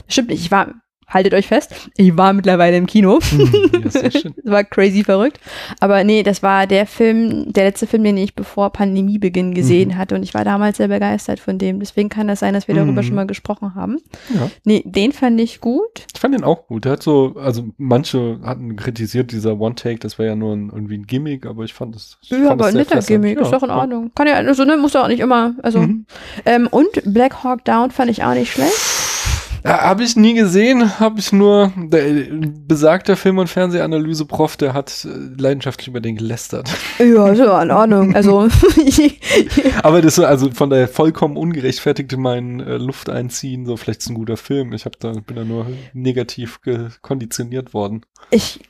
stimmt nicht, ich war, haltet euch fest, ich war mittlerweile im Kino. Hm, ja, sehr schön. Das war crazy verrückt. Aber nee, das war der Film, der letzte Film, den ich bevor Pandemiebeginn gesehen Mhm. hatte. Und ich war damals sehr begeistert von dem. Deswegen kann das sein, dass wir darüber Mhm. schon mal gesprochen haben. Ja. Nee, den fand ich gut. Ich fand den auch gut. Der hat so, also manche hatten kritisiert, dieser One-Take, das wäre ja nur ein, irgendwie ein Gimmick, aber ich fand das. Ich Ja, fand aber das sehr netter. Gimmick, Ja, ist doch in. Ordnung. Kann ja, also ne, muss ja auch nicht immer, also. Mhm. Ähm, und Black Hawk Down fand ich auch nicht schlecht. Ja, habe ich nie gesehen, habe ich nur, der äh, besagter Film- und Fernsehanalyse-Prof, der hat äh, leidenschaftlich über den gelästert. Ja, so in Ordnung. Also, Aber das ist also von daher vollkommen ungerechtfertigt mein äh, Luft einziehen, so vielleicht ist es ein guter Film. Ich hab da, bin da nur negativ konditioniert worden. ich,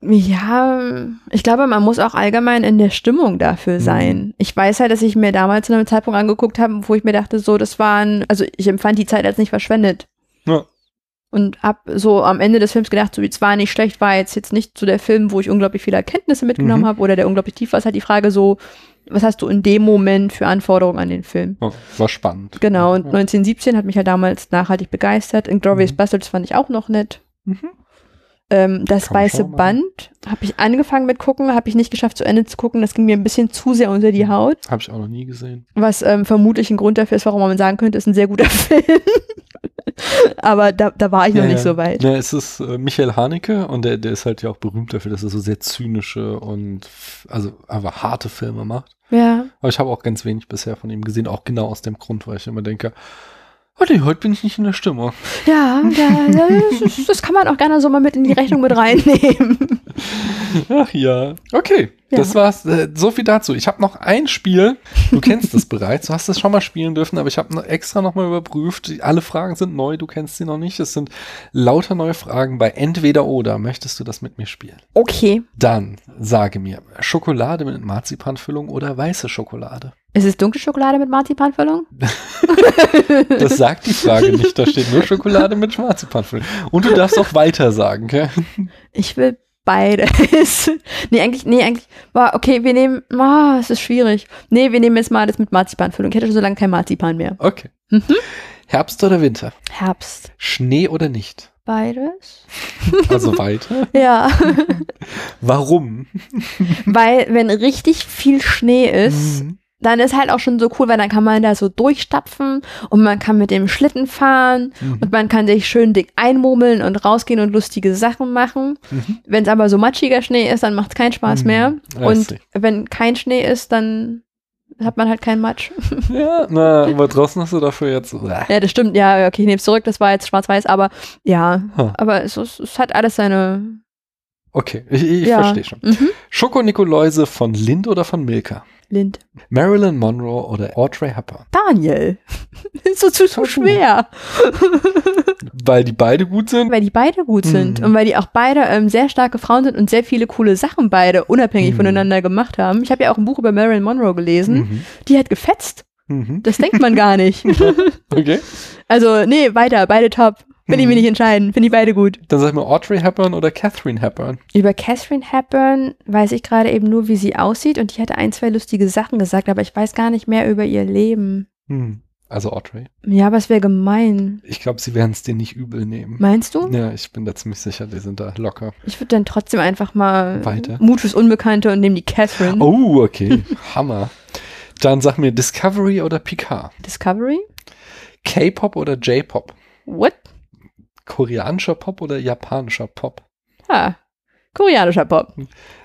ja, ich glaube, man muss auch allgemein in der Stimmung dafür Mhm. sein. Ich weiß halt, dass ich mir damals zu einem Zeitpunkt angeguckt habe, wo ich mir dachte, so, das waren, also ich empfand die Zeit als nicht verschwendet. Ja. Und hab so am Ende des Films gedacht, so, es war nicht schlecht, war jetzt, jetzt nicht so der Film, wo ich unglaublich viele Erkenntnisse mitgenommen Mhm. habe oder der unglaublich tief war. Es ist halt die Frage so, was hast du in dem Moment für Anforderungen an den Film? Ja, war spannend. Genau, und Ja. 1917 hat mich halt damals nachhaltig begeistert. Inglourious Mhm. Bastards fand ich auch noch nett. Mhm. Ähm, das man weiße. Band habe ich angefangen mit gucken, habe ich nicht geschafft zu Ende zu gucken. Das ging mir ein bisschen zu sehr unter die Haut, Habe ich auch noch nie gesehen. was ähm, vermutlich ein Grund dafür ist, warum man sagen könnte, ist ein sehr guter Film. Aber da, da war ich noch Ja, nicht ja. so weit. Ja, es ist äh, Michael Haneke und der, der ist halt ja auch berühmt dafür, dass er so sehr zynische und also einfach harte Filme macht. Ja, Aber ich habe auch ganz wenig bisher von ihm gesehen, auch genau aus dem Grund, weil ich immer denke, Oh nee, heute bin ich nicht in der Stimmung. Ja, ja das, das, kann man auch gerne so mal mit in die Rechnung mit reinnehmen. Ach ja. Okay, ja. das war's. Äh, so viel dazu. Ich habe noch ein Spiel. Du kennst es bereits. Du hast es schon mal spielen dürfen, aber ich habe extra nochmal überprüft. Alle Fragen sind neu. Du kennst sie noch nicht. Es sind lauter neue Fragen bei Entweder oder. Möchtest du das mit mir spielen? Okay. Dann sage mir, Schokolade mit Marzipanfüllung oder weiße Schokolade? Ist es dunkle Schokolade mit Marzipanfüllung? das sagt die Frage nicht. Da steht nur Schokolade mit Marzipanfüllung. Und du darfst auch weiter sagen, gell? Ich will beides. nee, eigentlich, nee, eigentlich, war, okay, wir nehmen, ah, oh, es ist schwierig. Nee, wir nehmen jetzt mal das mit Marzipanfüllung. Ich hätte schon so lange kein Marzipan mehr. Okay. Mhm. Herbst oder Winter? Herbst. Schnee oder nicht? Beides. Also weiter? ja. Warum? Weil, wenn richtig viel Schnee ist, mhm dann ist halt auch schon so cool, weil dann kann man da so durchstapfen und man kann mit dem Schlitten fahren mhm. und man kann sich schön dick einmurmeln und rausgehen und lustige Sachen machen. Mhm. Wenn es aber so matschiger Schnee ist, dann macht es keinen Spaß mhm. mehr. und wenn kein Schnee ist, dann hat man halt keinen Matsch. Ja, na, aber draußen hast du dafür jetzt. Ja, das stimmt. Ja, okay, ich nehme es zurück. Das war jetzt schwarz-weiß, aber ja. Huh. Aber es, es, hat alles seine. Okay, ich, ich ja. verstehe schon. Mhm. Schoko-Nikoläuse von Lind oder von Milka? Lind. Marilyn Monroe oder Audrey Hepburn? Daniel. ist so zu, zu schwer. Weil die beide gut sind? Weil die beide gut mhm. sind. Und weil die auch beide ähm, sehr starke Frauen sind und sehr viele coole Sachen beide unabhängig mhm. voneinander gemacht haben. Ich habe ja auch ein Buch über Marilyn Monroe gelesen. Mhm. Die hat gefetzt. Mhm. Das denkt man gar nicht. okay. Also, nee, weiter, beide top. Will ich mich hm. nicht entscheiden. Finde ich beide gut. Dann sag mal Audrey Hepburn oder Catherine Hepburn. Über Catherine Hepburn weiß ich gerade eben nur, wie sie aussieht und die hatte ein, zwei lustige Sachen gesagt, aber ich weiß gar nicht mehr über ihr Leben. Hm. Also Audrey. Ja, aber es wäre gemein. Ich glaube, sie werden es dir nicht übel nehmen. Meinst du? Ja, ich bin da ziemlich sicher, die sind da locker. Ich würde dann trotzdem einfach mal Weiter. Mut fürs Unbekannte und nehme die Catherine. Oh, okay. Hammer. Dann sag mir Discovery oder Picard? Discovery? K-Pop oder J-Pop? What? Koreanischer Pop oder japanischer Pop? Ah, koreanischer Pop.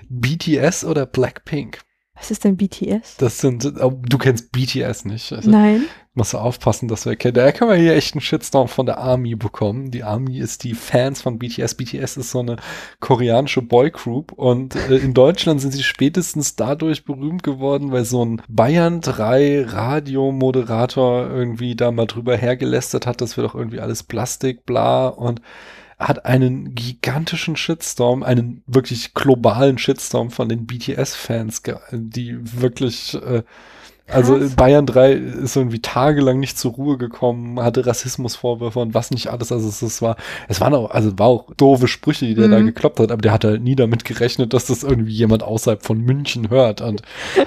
BTS oder Blackpink? Was ist denn BTS? Das sind, oh, du kennst BTS nicht. Also, Nein. Musst du aufpassen, dass wir kennen. Da können wir hier echt einen Shitstorm von der Army bekommen. Die Army ist die Fans von BTS. BTS ist so eine koreanische Boygroup und äh, in Deutschland sind sie spätestens dadurch berühmt geworden, weil so ein Bayern 3 Radiomoderator irgendwie da mal drüber hergelästert hat, das wird doch irgendwie alles Plastik, bla und hat einen gigantischen Shitstorm, einen wirklich globalen Shitstorm von den BTS-Fans, die wirklich, äh, also Krass. Bayern 3 ist irgendwie tagelang nicht zur Ruhe gekommen, hatte Rassismusvorwürfe und was nicht alles. Also es, es war, es waren auch, also war auch doofe Sprüche, die der mhm. da gekloppt hat, aber der hat halt nie damit gerechnet, dass das irgendwie jemand außerhalb von München hört. Und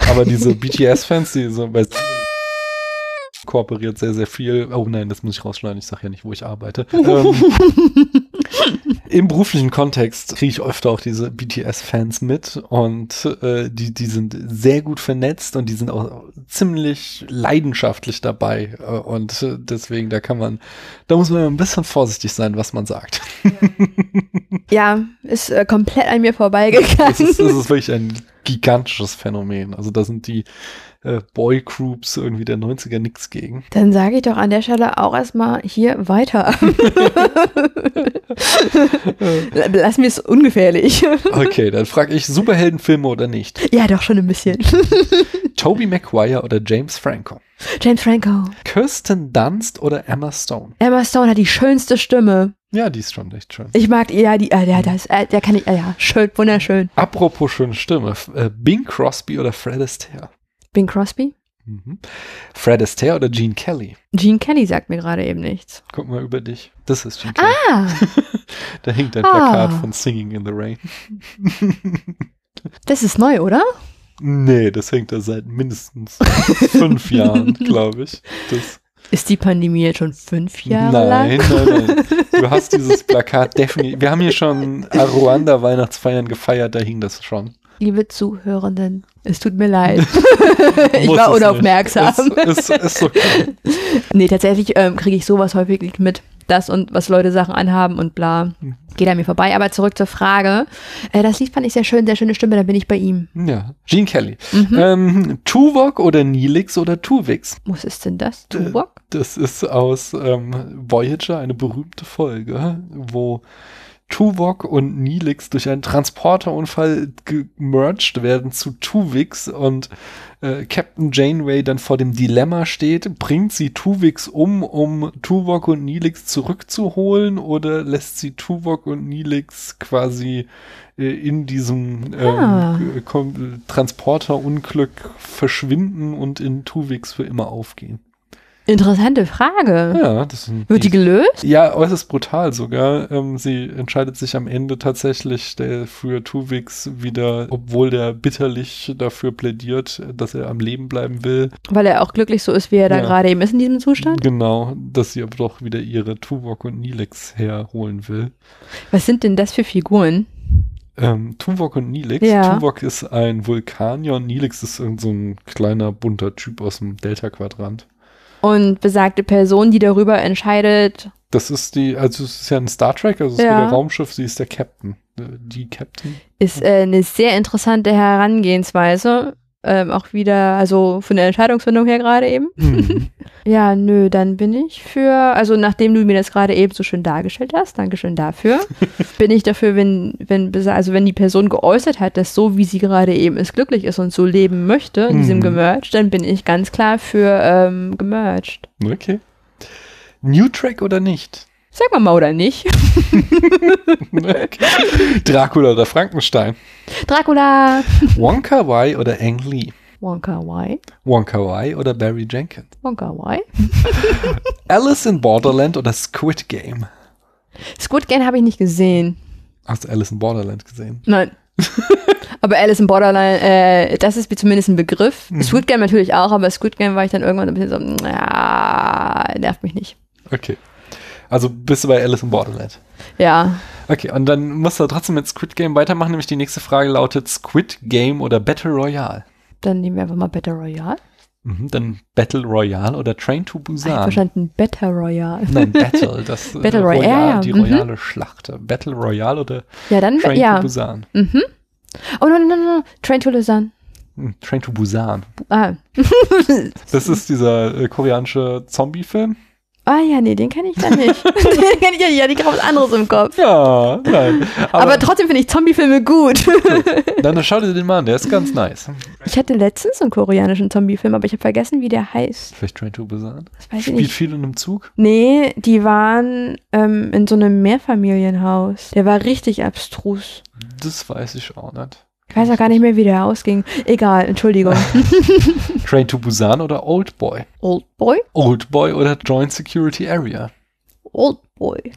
aber diese BTS-Fans, die so bei kooperiert sehr, sehr viel. Oh nein, das muss ich rausschneiden. Ich sage ja nicht, wo ich arbeite. ähm, Im beruflichen Kontext kriege ich öfter auch diese BTS-Fans mit und äh, die, die sind sehr gut vernetzt und die sind auch ziemlich leidenschaftlich dabei. Äh, und deswegen, da kann man, da muss man ein bisschen vorsichtig sein, was man sagt. Ja, ist äh, komplett an mir vorbeigegangen. Das ist, das ist wirklich ein gigantisches Phänomen. Also da sind die äh, Boygroups irgendwie der 90er nichts gegen. Dann sage ich doch an der Stelle auch erstmal hier weiter. Lass mir es ungefährlich. okay, dann frage ich Superheldenfilme oder nicht? Ja, doch schon ein bisschen. Toby Maguire oder James Franco? James Franco. Kirsten Dunst oder Emma Stone? Emma Stone hat die schönste Stimme. Ja, die ist schon echt schön. Ich mag, ja, die, ja, das, äh, der kann ich, ja, schön, wunderschön. Apropos schöne Stimme, äh, Bing Crosby oder Fred Astaire? Bing Crosby? Mhm. Fred Astaire oder Gene Kelly? Gene Kelly sagt mir gerade eben nichts. Guck mal über dich. Das ist Gene Kelly. Ah! da hängt ein Plakat ah. von Singing in the Rain. das ist neu, oder? Nee, das hängt da seit mindestens fünf Jahren, glaube ich. Das ist die Pandemie jetzt schon fünf Jahre nein, lang? Nein, nein, Du hast dieses Plakat definitiv. Wir haben hier schon Ruanda Weihnachtsfeiern gefeiert, da hing das schon. Liebe Zuhörenden, es tut mir leid. ich war unaufmerksam. Ist, ist, ist okay. nee, tatsächlich ähm, kriege ich sowas häufig mit. das und was Leute Sachen anhaben und bla. Geht an mir vorbei. Aber zurück zur Frage. Äh, das Lied fand ich sehr schön, sehr schöne Stimme, da bin ich bei ihm. Ja, Gene Kelly. Mhm. Ähm, Tuvok oder Nilix oder Tuvix? Was ist denn das? Tuvok? Das ist aus ähm, Voyager eine berühmte Folge, wo Tuvok und Nilix durch einen Transporterunfall gemerged werden zu Tuvix und äh, Captain Janeway dann vor dem Dilemma steht, bringt sie Tuvix um, um Tuvok und Nilix zurückzuholen oder lässt sie Tuvok und Nilix quasi äh, in diesem Ah. ähm, Kom- Transporterunglück verschwinden und in Tuvix für immer aufgehen? Interessante Frage. Ja, das sind Wird die gelöst? ja, äußerst brutal sogar. Ähm, sie entscheidet sich am Ende tatsächlich der, für Tuvix wieder, obwohl der bitterlich dafür plädiert, dass er am Leben bleiben will. Weil er auch glücklich so ist, wie er da Ja. gerade eben ist in diesem Zustand? Genau, dass sie aber doch wieder ihre Tuvok und Nilix herholen will. Was sind denn das für Figuren? Ähm, Tuvok und Nilix. Ja. Tuvok ist ein Vulkanier und Nilix ist irgend so ein kleiner bunter Typ aus dem Delta-Quadrant. Und besagte Person, die darüber entscheidet, Das ist die, also es ist ja ein Star Trek, also es ist Ja. wie der Raumschiff, sie ist der Captain. Äh, Die Captain. ist äh, eine sehr interessante Herangehensweise. Ähm, auch wieder, also von der Entscheidungsfindung her gerade eben. Mhm. Ja, nö, dann bin ich für, also nachdem du mir das gerade eben so schön dargestellt hast, Dankeschön dafür, bin ich dafür, wenn, wenn, also wenn die Person geäußert hat, dass so wie sie gerade eben ist, glücklich ist und so leben möchte in diesem Mhm. Gemerged, dann bin ich ganz klar für ähm, Gemerged. Okay. New Track oder nicht? Sag mal mal oder nicht. okay. Dracula oder Frankenstein? Dracula. Wonka Wai oder Ang Lee? Wonka why? Wonka Wai oder Barry Jenkins? Wonka why? Alice in Borderland oder Squid Game? Squid Game habe ich nicht gesehen. Hast du Alice in Borderland gesehen? Nein. aber Alice in Borderline, äh, das ist mir zumindest ein Begriff. Squid Game natürlich auch, aber Squid Game war ich dann irgendwann ein bisschen so, ja, nervt mich nicht. Okay. Also bist du bei Alice in Borderland. Ja, Okay, und dann musst du trotzdem mit Squid Game weitermachen, nämlich die nächste Frage lautet Squid Game oder Battle Royale? dann nehmen wir einfach mal Battle Royale. Mhm, dann Battle Royale oder Train to Ich Busan? verstanden, Battle Royale. Nein, Battle, das äh, Battle Royale, Royale, die mhm. royale Schlacht. Battle Royale oder Ja, dann, Train ja. to Busan? Mhm. Oh, no, no, no, no. Train to Lausanne. Hm, Train to Busan. Ah. Das ist dieser äh, koreanische Zombie-Film. Ah, ja, nee, den kenne ich dann nicht. den kenne ich ja, ja, die was anderes im Kopf. Ja, nein. Aber, Aber, trotzdem finde ich Zombie-Filme gut. dann schau dir den mal an, der ist ganz nice. ich hatte letztens einen koreanischen Zombie-Film, aber ich habe vergessen, wie der heißt. Vielleicht Train to Busan. Das weiß ich Spielt nicht. viel in einem Zug. Nee, die waren ähm, in so einem Mehrfamilienhaus. Der war richtig abstrus. Das weiß ich auch nicht. Ich weiß auch gar nicht mehr, wie der ausging. Egal, Entschuldigung. Train to Busan oder Old Boy? Old Boy? Old Boy oder Joint Security Area? Old Boy.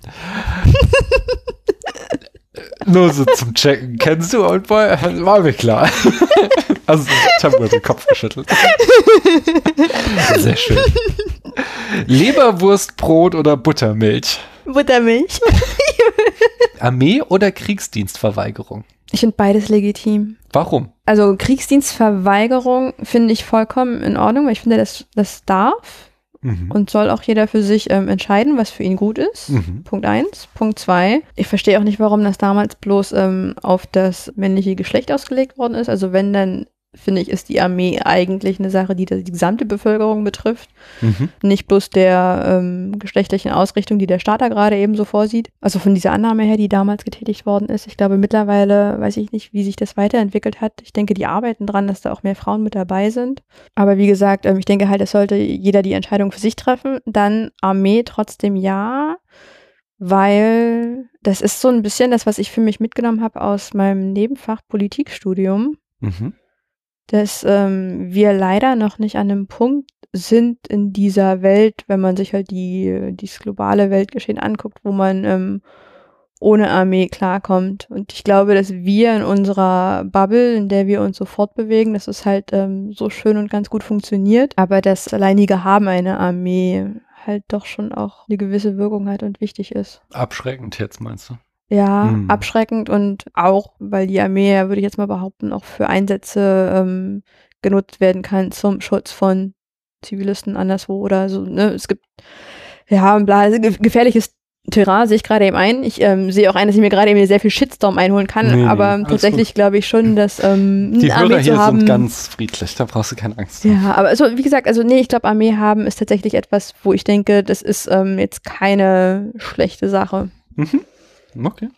Nur so zum Checken. Kennst du Old Boy? War mir klar. Also, ich habe nur den Kopf geschüttelt. Sehr schön. Leberwurstbrot oder Buttermilch? Buttermilch. Armee oder Kriegsdienstverweigerung? Ich finde beides legitim. Warum? Also Kriegsdienstverweigerung finde ich vollkommen in Ordnung, weil ich finde, das, das darf Mhm. und soll auch jeder für sich ähm, entscheiden, was für ihn gut ist. Mhm. Punkt eins. Punkt zwei. Ich verstehe auch nicht, warum das damals bloß ähm, auf das männliche Geschlecht ausgelegt worden ist. Also wenn, dann finde ich, ist die Armee eigentlich eine Sache, die die gesamte Bevölkerung betrifft. Mhm. Nicht bloß der ähm, geschlechtlichen Ausrichtung, die der Staat da gerade eben so vorsieht. Also von dieser Annahme her, die damals getätigt worden ist. Ich glaube, mittlerweile weiß ich nicht, wie sich das weiterentwickelt hat. Ich denke, die arbeiten dran, dass da auch mehr Frauen mit dabei sind. Aber wie gesagt, ähm, ich denke halt, es sollte jeder die Entscheidung für sich treffen. Dann Armee trotzdem ja, weil das ist so ein bisschen das, was ich für mich mitgenommen habe aus meinem Nebenfach Politikstudium Mhm. Dass ähm, wir leider noch nicht an einem Punkt sind in dieser Welt, wenn man sich halt die, dieses globale Weltgeschehen anguckt, wo man ähm, ohne Armee klarkommt. Und ich glaube, dass wir in unserer Bubble, in der wir uns so fortbewegen, dass es halt ähm, so schön und ganz gut funktioniert, aber das alleinige Haben einer Armee halt doch schon auch eine gewisse Wirkung hat und wichtig ist. Abschreckend jetzt, meinst du? Ja, Hm. abschreckend und auch, weil die Armee, ja, würde ich jetzt mal behaupten, auch für Einsätze ähm, genutzt werden kann zum Schutz von Zivilisten anderswo oder so. Ne? Es gibt ja bla, ge- gefährliches Terrain sehe ich gerade eben ein. Ich ähm, sehe auch ein, dass ich mir gerade eben sehr viel Shitstorm einholen kann, Nee, nee, aber alles tatsächlich glaube ich schon, dass ähm, Die eine Armee Hörer zu hier haben. sind ganz friedlich, da brauchst du keine Angst haben. ja, aber also, wie gesagt, also nee, ich glaube, Armee haben ist tatsächlich etwas, wo ich denke, das ist ähm, jetzt keine schlechte Sache. Mhm. Okay.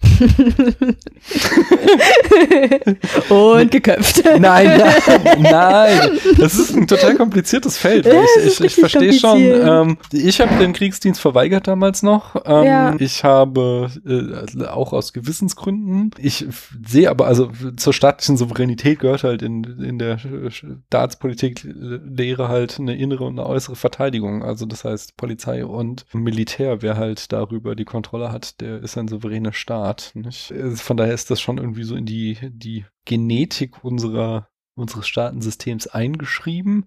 Und geköpft. Nein, nein, nein. Das ist ein total kompliziertes Feld. Ja, ich ich, ich verstehe schon. Ähm, ich habe den Kriegsdienst verweigert damals noch. Ähm, Ja. Ich habe äh, auch aus Gewissensgründen. Ich sehe aber, also zur staatlichen Souveränität gehört halt in, in der Staatspolitik Lehre halt eine innere und eine äußere Verteidigung. Also das heißt Polizei und Militär, wer halt darüber die Kontrolle hat, der ist ein souveräner Staat. Nicht? Äh, Von daher ist das schon irgendwie so in die, die Genetik unserer, unseres Staatensystems eingeschrieben.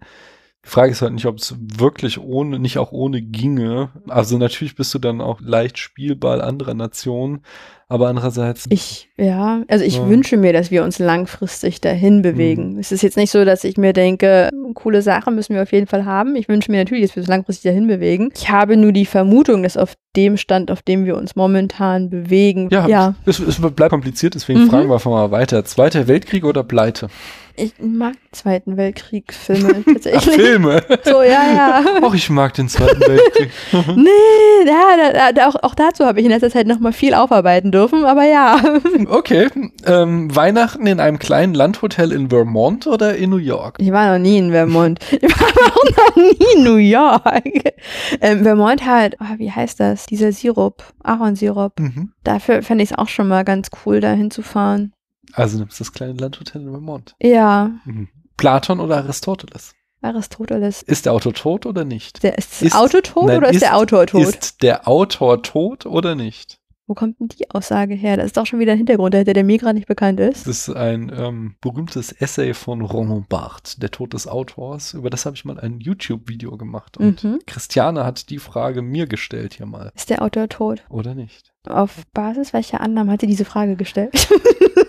Die Frage ist halt nicht, ob es wirklich ohne, nicht auch ohne ginge. Also natürlich bist du dann auch leicht Spielball anderer Nationen, aber andererseits Ich, ja, also ich Ja. wünsche mir, dass wir uns langfristig dahin bewegen. Es ist jetzt nicht so, dass ich mir denke, coole Sache müssen wir auf jeden Fall haben. Ich wünsche mir natürlich, dass wir uns langfristig dahin bewegen. Ich habe nur die Vermutung, dass auf dem Stand, auf dem wir uns momentan bewegen, ja, ja Es, es bleibt kompliziert, deswegen Mhm. fragen wir einfach mal weiter. Zweiter Weltkrieg oder Pleite? Ich mag Zweiten Weltkrieg-Filme Ach, tatsächlich. Filme. So, ja, ja. Auch ich mag den Zweiten Weltkrieg. Nee, ja, da, da, auch, auch dazu habe ich in letzter Zeit noch mal viel aufarbeiten dürfen, aber ja. Okay. Ähm, Weihnachten in einem kleinen Landhotel in Vermont oder in New York? Ich war noch nie in Vermont. Ich war auch noch nie in New York. Ähm, Vermont hat, oh, wie heißt das? Dieser Sirup, Ahornsirup. Mhm. Dafür fände ich es auch schon mal ganz cool, da hinzufahren. Also nimmst du das kleine Landhotel in Vermont. Ja, Mhm. Platon oder Aristoteles? Aristoteles. Ist der Autor tot oder nicht? Der, ist das Ist- Auto tot nein, oder ist, ist- der Autor tot? Ist der Autor tot oder nicht? Wo kommt denn die Aussage her? Das ist doch schon wieder ein Hintergrund, der, der mir gerade nicht bekannt ist. Das ist ein ähm, berühmtes Essay von Roland Barthes, Der Tod des Autors. Über das habe ich mal ein YouTube-Video gemacht. Und Mhm. Christiane hat die Frage mir gestellt hier mal. Ist der Autor tot? Oder nicht? Auf Basis welcher Annahmen hat sie diese Frage gestellt?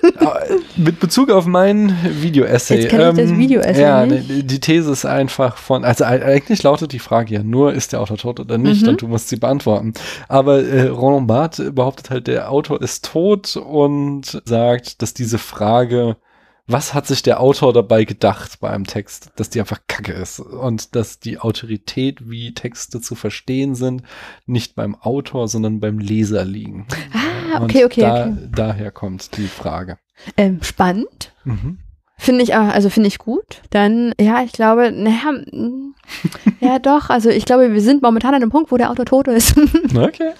Äh, Mit Bezug auf mein Video-Essay. Jetzt kenn ich das Video-Essay Ja, nicht. die These ist einfach von, also eigentlich lautet die Frage ja nur, ist der Autor tot oder nicht? Mhm. Und du musst sie beantworten. Aber äh, Roland Barthes behauptet halt, der Autor ist tot und sagt, dass diese Frage, was hat sich der Autor dabei gedacht bei einem Text, dass die einfach kacke ist und dass die Autorität, wie Texte zu verstehen sind, nicht beim Autor, sondern beim Leser liegen. Ah, Und okay, okay, da, okay. Daher kommt die Frage. Ähm, spannend. Mhm. Finde ich, auch- also finde ich gut. Dann, ja, ich glaube, naja, mm, ja doch, also ich glaube, wir sind momentan an einem Punkt, wo der Autor tot ist. ich Okay.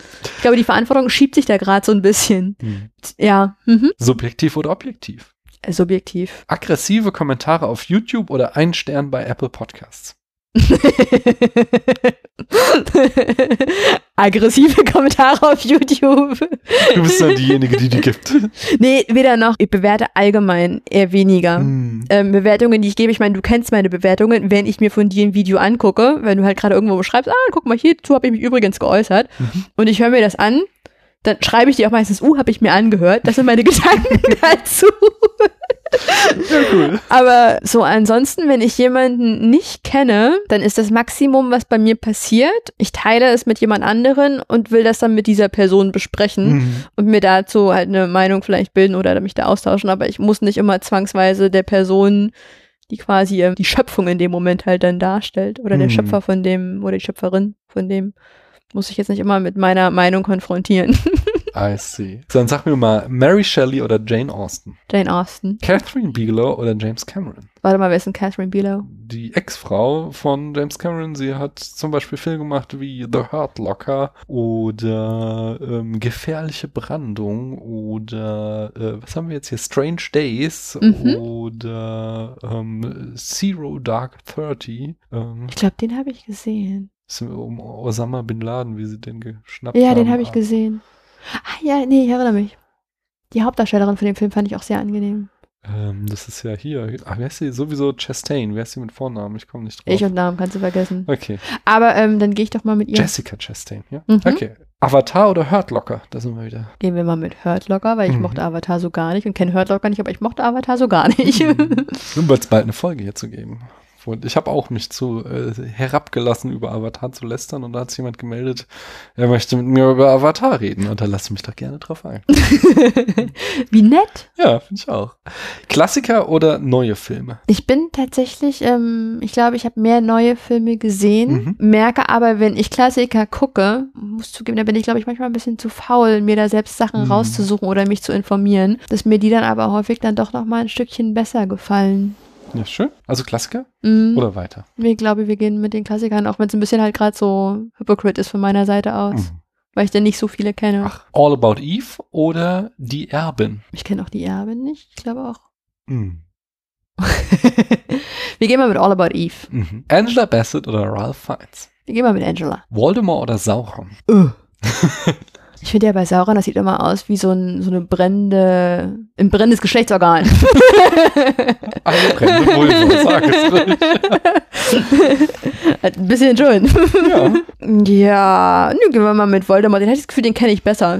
glaube, die Verantwortung schiebt sich da gerade so ein bisschen. Hm. Ja, mhm. Subjektiv oder objektiv? Subjektiv. Aggressive Kommentare auf YouTube oder ein Stern bei Apple Podcasts? Aggressive Kommentare auf YouTube. Du bist dann diejenige, die die gibt. nee, weder noch. Ich bewerte allgemein eher weniger. Hm. ähm, Bewertungen, die ich gebe, ich meine, du kennst meine Bewertungen, wenn ich mir von dir ein Video angucke, wenn du halt gerade irgendwo beschreibst, ah, guck mal, hierzu habe ich mich übrigens geäußert Mhm. und ich höre mir das an, dann schreibe ich dir auch meistens, uh, habe ich mir angehört. Das sind meine Gedanken dazu. Ja, cool. Aber so ansonsten, wenn ich jemanden nicht kenne, dann ist das Maximum, was bei mir passiert. Ich teile es mit jemand anderen und will das dann mit dieser Person besprechen Hm. und mir dazu halt eine Meinung vielleicht bilden oder mich da austauschen. Aber ich muss nicht immer zwangsweise der Person, die quasi äh, die Schöpfung in dem Moment halt dann darstellt oder der Hm. Schöpfer von dem oder die Schöpferin von dem, muss ich jetzt nicht immer mit meiner Meinung konfrontieren. I see. So, dann sag mir mal, Mary Shelley oder Jane Austen? Jane Austen. Catherine Bigelow oder James Cameron? Warte mal, wer ist denn Catherine Bigelow? Die Ex-Frau von James Cameron, sie hat zum Beispiel Filme gemacht wie The Hurt Locker oder ähm, Gefährliche Brandung oder äh, was haben wir jetzt hier? Strange Days Mhm. oder ähm, Zero Dark Thirty. Ähm, Ich glaube, den habe ich gesehen. Um Osama Bin Laden, wie sie den geschnappt haben. Ja, den habe ich Ah, gesehen. Ah ja, nee, ich erinnere mich. Die Hauptdarstellerin von dem Film fand ich auch sehr angenehm. Ähm, das ist ja hier. Ach, wer ist sie? Sowieso Chastain. Wer ist sie mit Vornamen? Ich komme nicht drauf. Ich und Namen kannst du vergessen. okay. Aber ähm, dann gehe ich doch mal mit ihr. Jessica Chastain, ja? Mhm. Okay. Avatar oder Hurt Locker? Da sind wir wieder. Gehen wir mal mit Hurt Locker, weil ich Mhm. mochte Avatar so gar nicht und kenne Hurt Locker nicht, aber ich mochte Avatar so gar nicht. Nun wird es bald eine Folge hier zu geben. Und ich habe auch mich zu äh, herabgelassen, über Avatar zu lästern. Und da hat sich jemand gemeldet, er möchte mit mir über Avatar reden. Und da lasse ich mich doch gerne drauf ein. Wie nett. Ja, finde ich auch. Klassiker oder neue Filme? Ich bin tatsächlich, ähm, ich glaube, ich habe mehr neue Filme gesehen, Mhm. merke aber, wenn ich Klassiker gucke, muss zugeben, da bin ich, glaube ich, manchmal ein bisschen zu faul, mir da selbst Sachen Mhm. rauszusuchen oder mich zu informieren, dass mir die dann aber häufig dann doch noch mal ein Stückchen besser gefallen. Ja, schön. Also Klassiker Mhm. oder weiter? Ich glaube, wir gehen mit den Klassikern, auch wenn es ein bisschen halt gerade so hypocrite ist von meiner Seite aus, Mhm. weil ich denn nicht so viele kenne. Ach, All About Eve oder Die Erbin? Ich kenne auch die Erbin nicht, ich glaube auch. Mhm. wir gehen mal mit All About Eve. Mhm. Angela Bassett oder Ralph Fiennes? Wir gehen mal mit Angela. Voldemort oder Sauron? Ich finde ja bei Sauron, das sieht immer aus wie so, ein, so eine brennende, ein brennendes Geschlechtsorgan. Eine brennende Vulva, sag es ruhig. Ein bisschen schon. Ja. Ja, nö, gehen wir mal mit Voldemort. Den hatte ich das Gefühl, den kenne ich besser.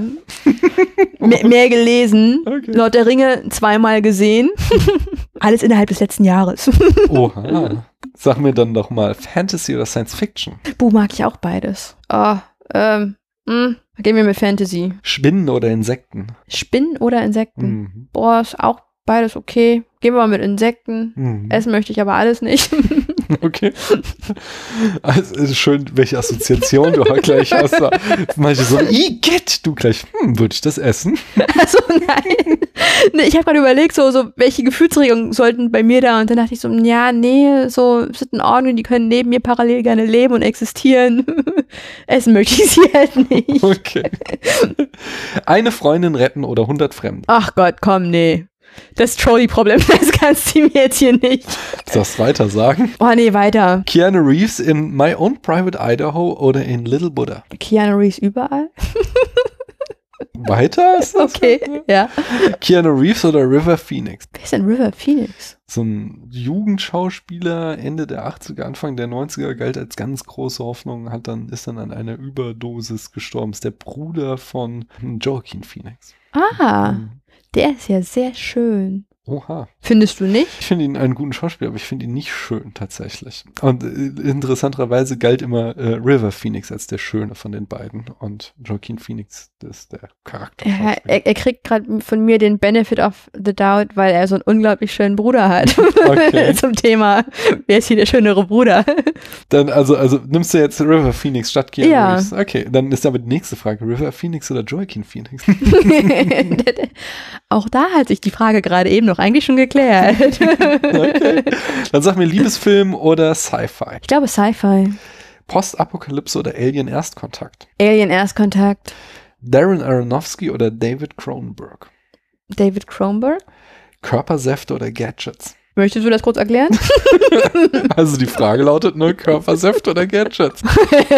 mehr, mehr gelesen. Okay. Lord der Ringe zweimal gesehen. Alles innerhalb des letzten Jahres. Oha. Sag mir dann doch mal Fantasy oder Science Fiction? Buh, mag ich auch beides. Ah, ähm, mh, gehen wir mit Fantasy. Spinnen oder Insekten? Spinnen oder Insekten? Mhm. Boah, ist auch beides okay. Gehen wir mal mit Insekten. Mhm. Essen möchte ich aber alles nicht. Okay. Also, es ist schön, welche Assoziation du gleich hast. Manche so, Igitt, du gleich, hm, würde ich das essen? Also nein. Nee, ich habe gerade überlegt, so, so, welche Gefühlsregungen sollten bei mir da und dann dachte ich so, ja, nee, so sind in Ordnung, die können neben mir parallel gerne leben und existieren. Essen möchte ich sie halt nicht. Okay. Eine Freundin retten oder 100 Fremde? Ach Gott, komm, nee. Das Trolley-Problem, das kannst du mir jetzt hier nicht. Du darfst weiter sagen. Oh nee, weiter. Keanu Reeves in My Own Private Idaho oder in Little Buddha? Keanu Reeves überall? Weiter ist das? Okay, ja. Keanu Reeves oder River Phoenix? Wer ist denn River Phoenix? So ein Jugendschauspieler Ende der 80er, Anfang der 90er galt als ganz große Hoffnung, hat dann, ist dann an einer Überdosis gestorben. Ist der Bruder von Joaquin Phoenix. Ah, Hm. Der ist ja sehr schön. Oha. Findest du nicht? Ich finde ihn einen guten Schauspieler, aber ich finde ihn nicht schön tatsächlich. Und äh, interessanterweise galt immer äh, River Phoenix als der Schöne von den beiden und Joaquin Phoenix ist der Charakter. Ja, er, er kriegt gerade von mir den Benefit of the Doubt, weil er so einen unglaublich schönen Bruder hat. Okay. Zum Thema, wer ist hier der schönere Bruder? Dann also also nimmst du jetzt River Phoenix statt Keanu Ja. Reeves? Okay, dann ist aber die nächste Frage River Phoenix oder Joaquin Phoenix? Auch da hat sich die Frage gerade eben noch eigentlich schon geklärt. okay. Dann sag mir Liebesfilm oder Sci-Fi. Ich glaube Sci-Fi. Postapokalypse oder Alien Erstkontakt. Alien Erstkontakt. Darren Aronofsky oder David Cronenberg. David Kronberg. Körpersäfte oder Gadgets. Möchtest du das kurz erklären? Also die Frage lautet nur Körpersäfte oder Gadgets.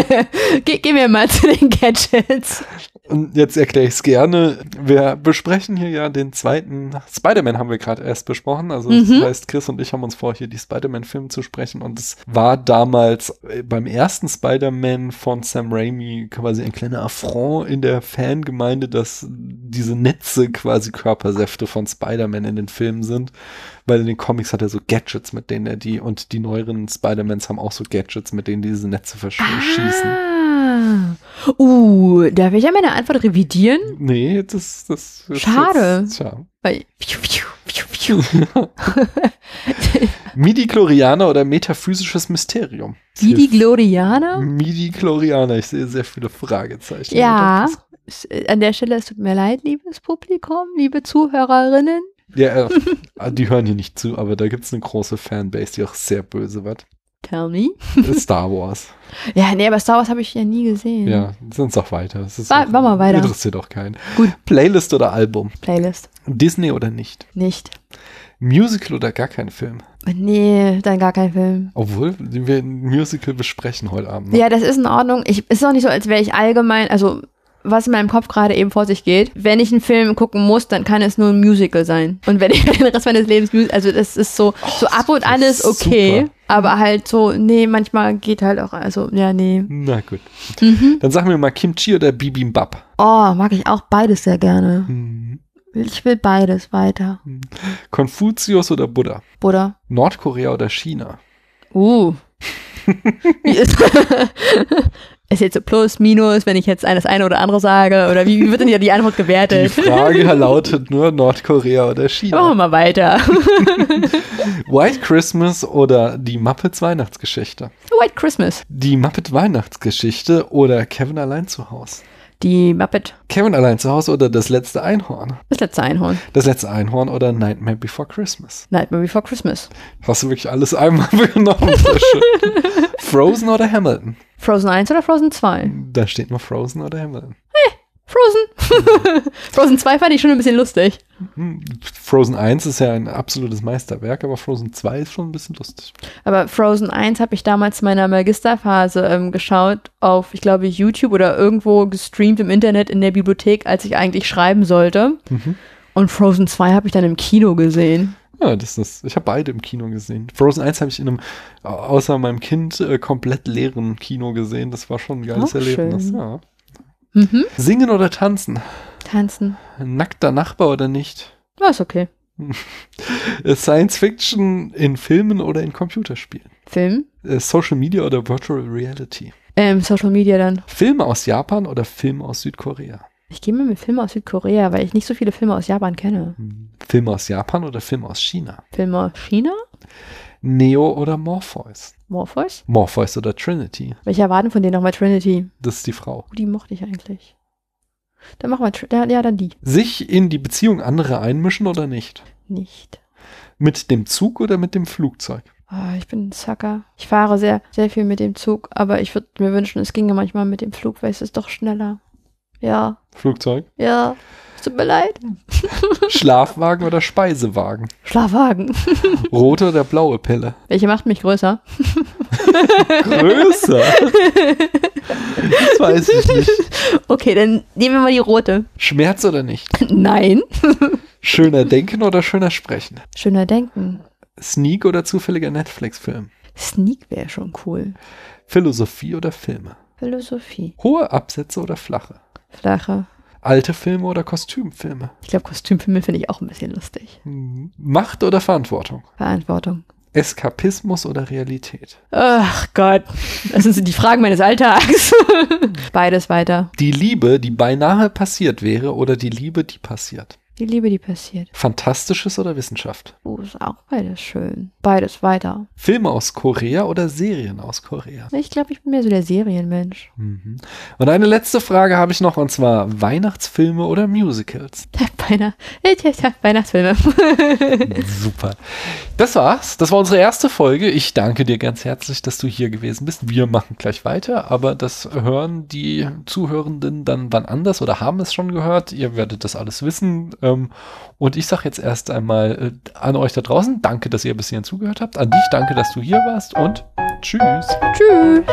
Ge gehen wir mal zu den Gadgets. Und jetzt erkläre ich es gerne. Wir besprechen hier ja den zweiten Spider-Man haben wir gerade erst besprochen. Also das Mhm. heißt, Chris und ich haben uns vor, hier die Spider-Man-Filme zu sprechen. Und es war damals äh, beim ersten Spider-Man von Sam Raimi quasi ein kleiner Affront in der Fangemeinde, dass diese Netze quasi Körpersäfte von Spider-Man in den Filmen sind. Weil in den Comics hat er so Gadgets, mit denen er die, und die neueren Spider-Mans haben auch so Gadgets, mit denen die diese Netze verschießen. Ah. Uh, darf ich ja meine Antwort revidieren? Nee, das, das ist Schade. Jetzt, tja. Weil, pfiuh, pfiuh, pfiuh, pfiuh. Midi-Chlorianer oder metaphysisches Mysterium? Glorianer? Midi-Chlorianer, ich sehe sehr viele Fragezeichen. Ja. Äh, An der Stelle, es tut mir leid, liebes Publikum, liebe Zuhörerinnen. Ja, äh, die hören hier nicht zu, aber da gibt es eine große Fanbase, die auch sehr böse wird. Tell me. Star Wars. Ja, nee, aber Star Wars habe ich ja nie gesehen. Ja, sonst auch weiter. Ist War- auch, war mal weiter. Interessiert auch keinen. Gut. Playlist oder Album? Playlist. Disney oder nicht? Nicht. Musical oder gar kein Film? Nee, dann gar kein Film. Obwohl wir ein Musical besprechen heute Abend. ne? Ja, das ist in Ordnung. Ich, ist auch nicht so, als wäre ich allgemein, also was in meinem Kopf gerade eben vor sich geht. Wenn ich einen Film gucken muss, dann kann es nur ein Musical sein. Und wenn ich den Rest meines Lebens, also das ist so, so ab und an ist okay, super. aber halt so, nee, manchmal geht halt auch, also, ja, nee. Na gut. Mhm. Dann sag mir mal Kimchi oder Bibimbap. Oh, mag ich auch beides sehr gerne. Hm. Ich will beides weiter. Konfuzius oder Buddha? Buddha. Nordkorea oder China? Uh. Ist, jetzt so plus, minus, wenn ich jetzt das eine oder andere sage? Oder wie, wie wird denn ja die Antwort Die gewertet? Frage lautet nur Nordkorea oder Machen wir China. mal weiter. White Christmas oder die Muppets Weihnachtsgeschichte. White Christmas. Die Muppet Weihnachtsgeschichte oder Kevin allein zu Hause. Die Muppet. Kevin allein zu Hause oder das letzte Einhorn. Das letzte Einhorn. Das letzte Einhorn oder Nightmare Before Christmas. Nightmare Before Christmas. Hast du wirklich alles einmal genommen? Frozen oder Hamilton? Frozen 1 oder Frozen 2? Da steht nur Frozen oder Hamilton. Frozen. Frozen 2 fand ich schon ein bisschen lustig. Hm, Frozen 1 ist ja ein absolutes Meisterwerk, aber Frozen 2 ist schon ein bisschen lustig. Aber Frozen 1 habe ich damals in meiner Magisterphase ähm, geschaut auf, ich glaube, YouTube oder irgendwo gestreamt im Internet in der Bibliothek, als ich eigentlich schreiben sollte. Mhm. Und Frozen 2 habe ich dann im Kino gesehen. Ja, das ist, ich habe beide im Kino gesehen. Frozen 1 habe ich in einem, außer meinem Kind, äh, komplett leeren Kino gesehen. Das war schon ein geiles Auch Erlebnis. schön. Ja. Mhm. Singen oder tanzen? Tanzen. Nackter Nachbar oder nicht? War ist okay. Äh, Science Fiction in Filmen oder in Computerspielen? Film. Äh, Social Media oder Virtual Reality? Ähm, Social Media dann. Filme aus Japan oder Filme aus Südkorea? Ich gehe mal mit Filmen aus Südkorea, weil ich nicht so viele Filme aus Japan kenne. Filme aus Japan oder Filme aus China? Filme aus China? Neo oder Morpheus? Morpheus? Morpheus oder Trinity? Welcher war denn von denen nochmal Trinity? Das ist die Frau. Oh, die mochte ich eigentlich. Dann machen wir, ja, dann die. Sich in die Beziehung anderer einmischen oder nicht? Nicht. Mit dem Zug oder mit dem Flugzeug? Ah, ich bin ein Sucker. Ich fahre sehr, sehr viel mit dem Zug, aber ich würde mir wünschen, es ginge manchmal mit dem Flug, weil es ist doch schneller. Ja, Flugzeug? ja. Tut mir leid. Schlafwagen oder Speisewagen? Schlafwagen. Rote oder blaue Pille? Welche macht mich größer? Größer? das weiß ich nicht. Okay, dann nehmen wir mal die rote. Schmerz oder nicht? Nein. Schöner denken oder schöner sprechen? Schöner denken. Sneak oder zufälliger Netflix-Film? Sneak wäre schon cool. Philosophie oder Filme? Philosophie. Hohe Absätze oder flache? Flache. Alte Filme oder Kostümfilme? Ich glaube, Kostümfilme finde ich auch ein bisschen lustig. Macht oder Verantwortung? Verantwortung. Eskapismus oder Realität? Ach Gott. Das sind die Fragen meines Alltags. Beides weiter. Die Liebe, die beinahe passiert wäre oder die Liebe, die passiert? Die Liebe, die passiert. Fantastisches oder Wissenschaft? Oh, ist auch beides schön. Beides weiter. Filme aus Korea oder Serien aus Korea? Ich glaube, ich bin mehr so der Serienmensch. Mhm. Und eine letzte Frage habe ich noch, und zwar Weihnachtsfilme oder Musicals? Ich, ich, Weihnachtsfilme. Super. Das war's. Das war unsere erste Folge. Ich danke dir ganz herzlich, dass du hier gewesen bist. Wir machen gleich weiter, aber das hören die Zuhörenden dann wann anders oder haben es schon gehört. Ihr werdet das alles wissen. Ähm, Und ich sage jetzt erst einmal äh, an euch da draußen, danke, dass ihr bis hierhin zugehört habt. An dich danke, dass du hier warst und tschüss. Tschüss.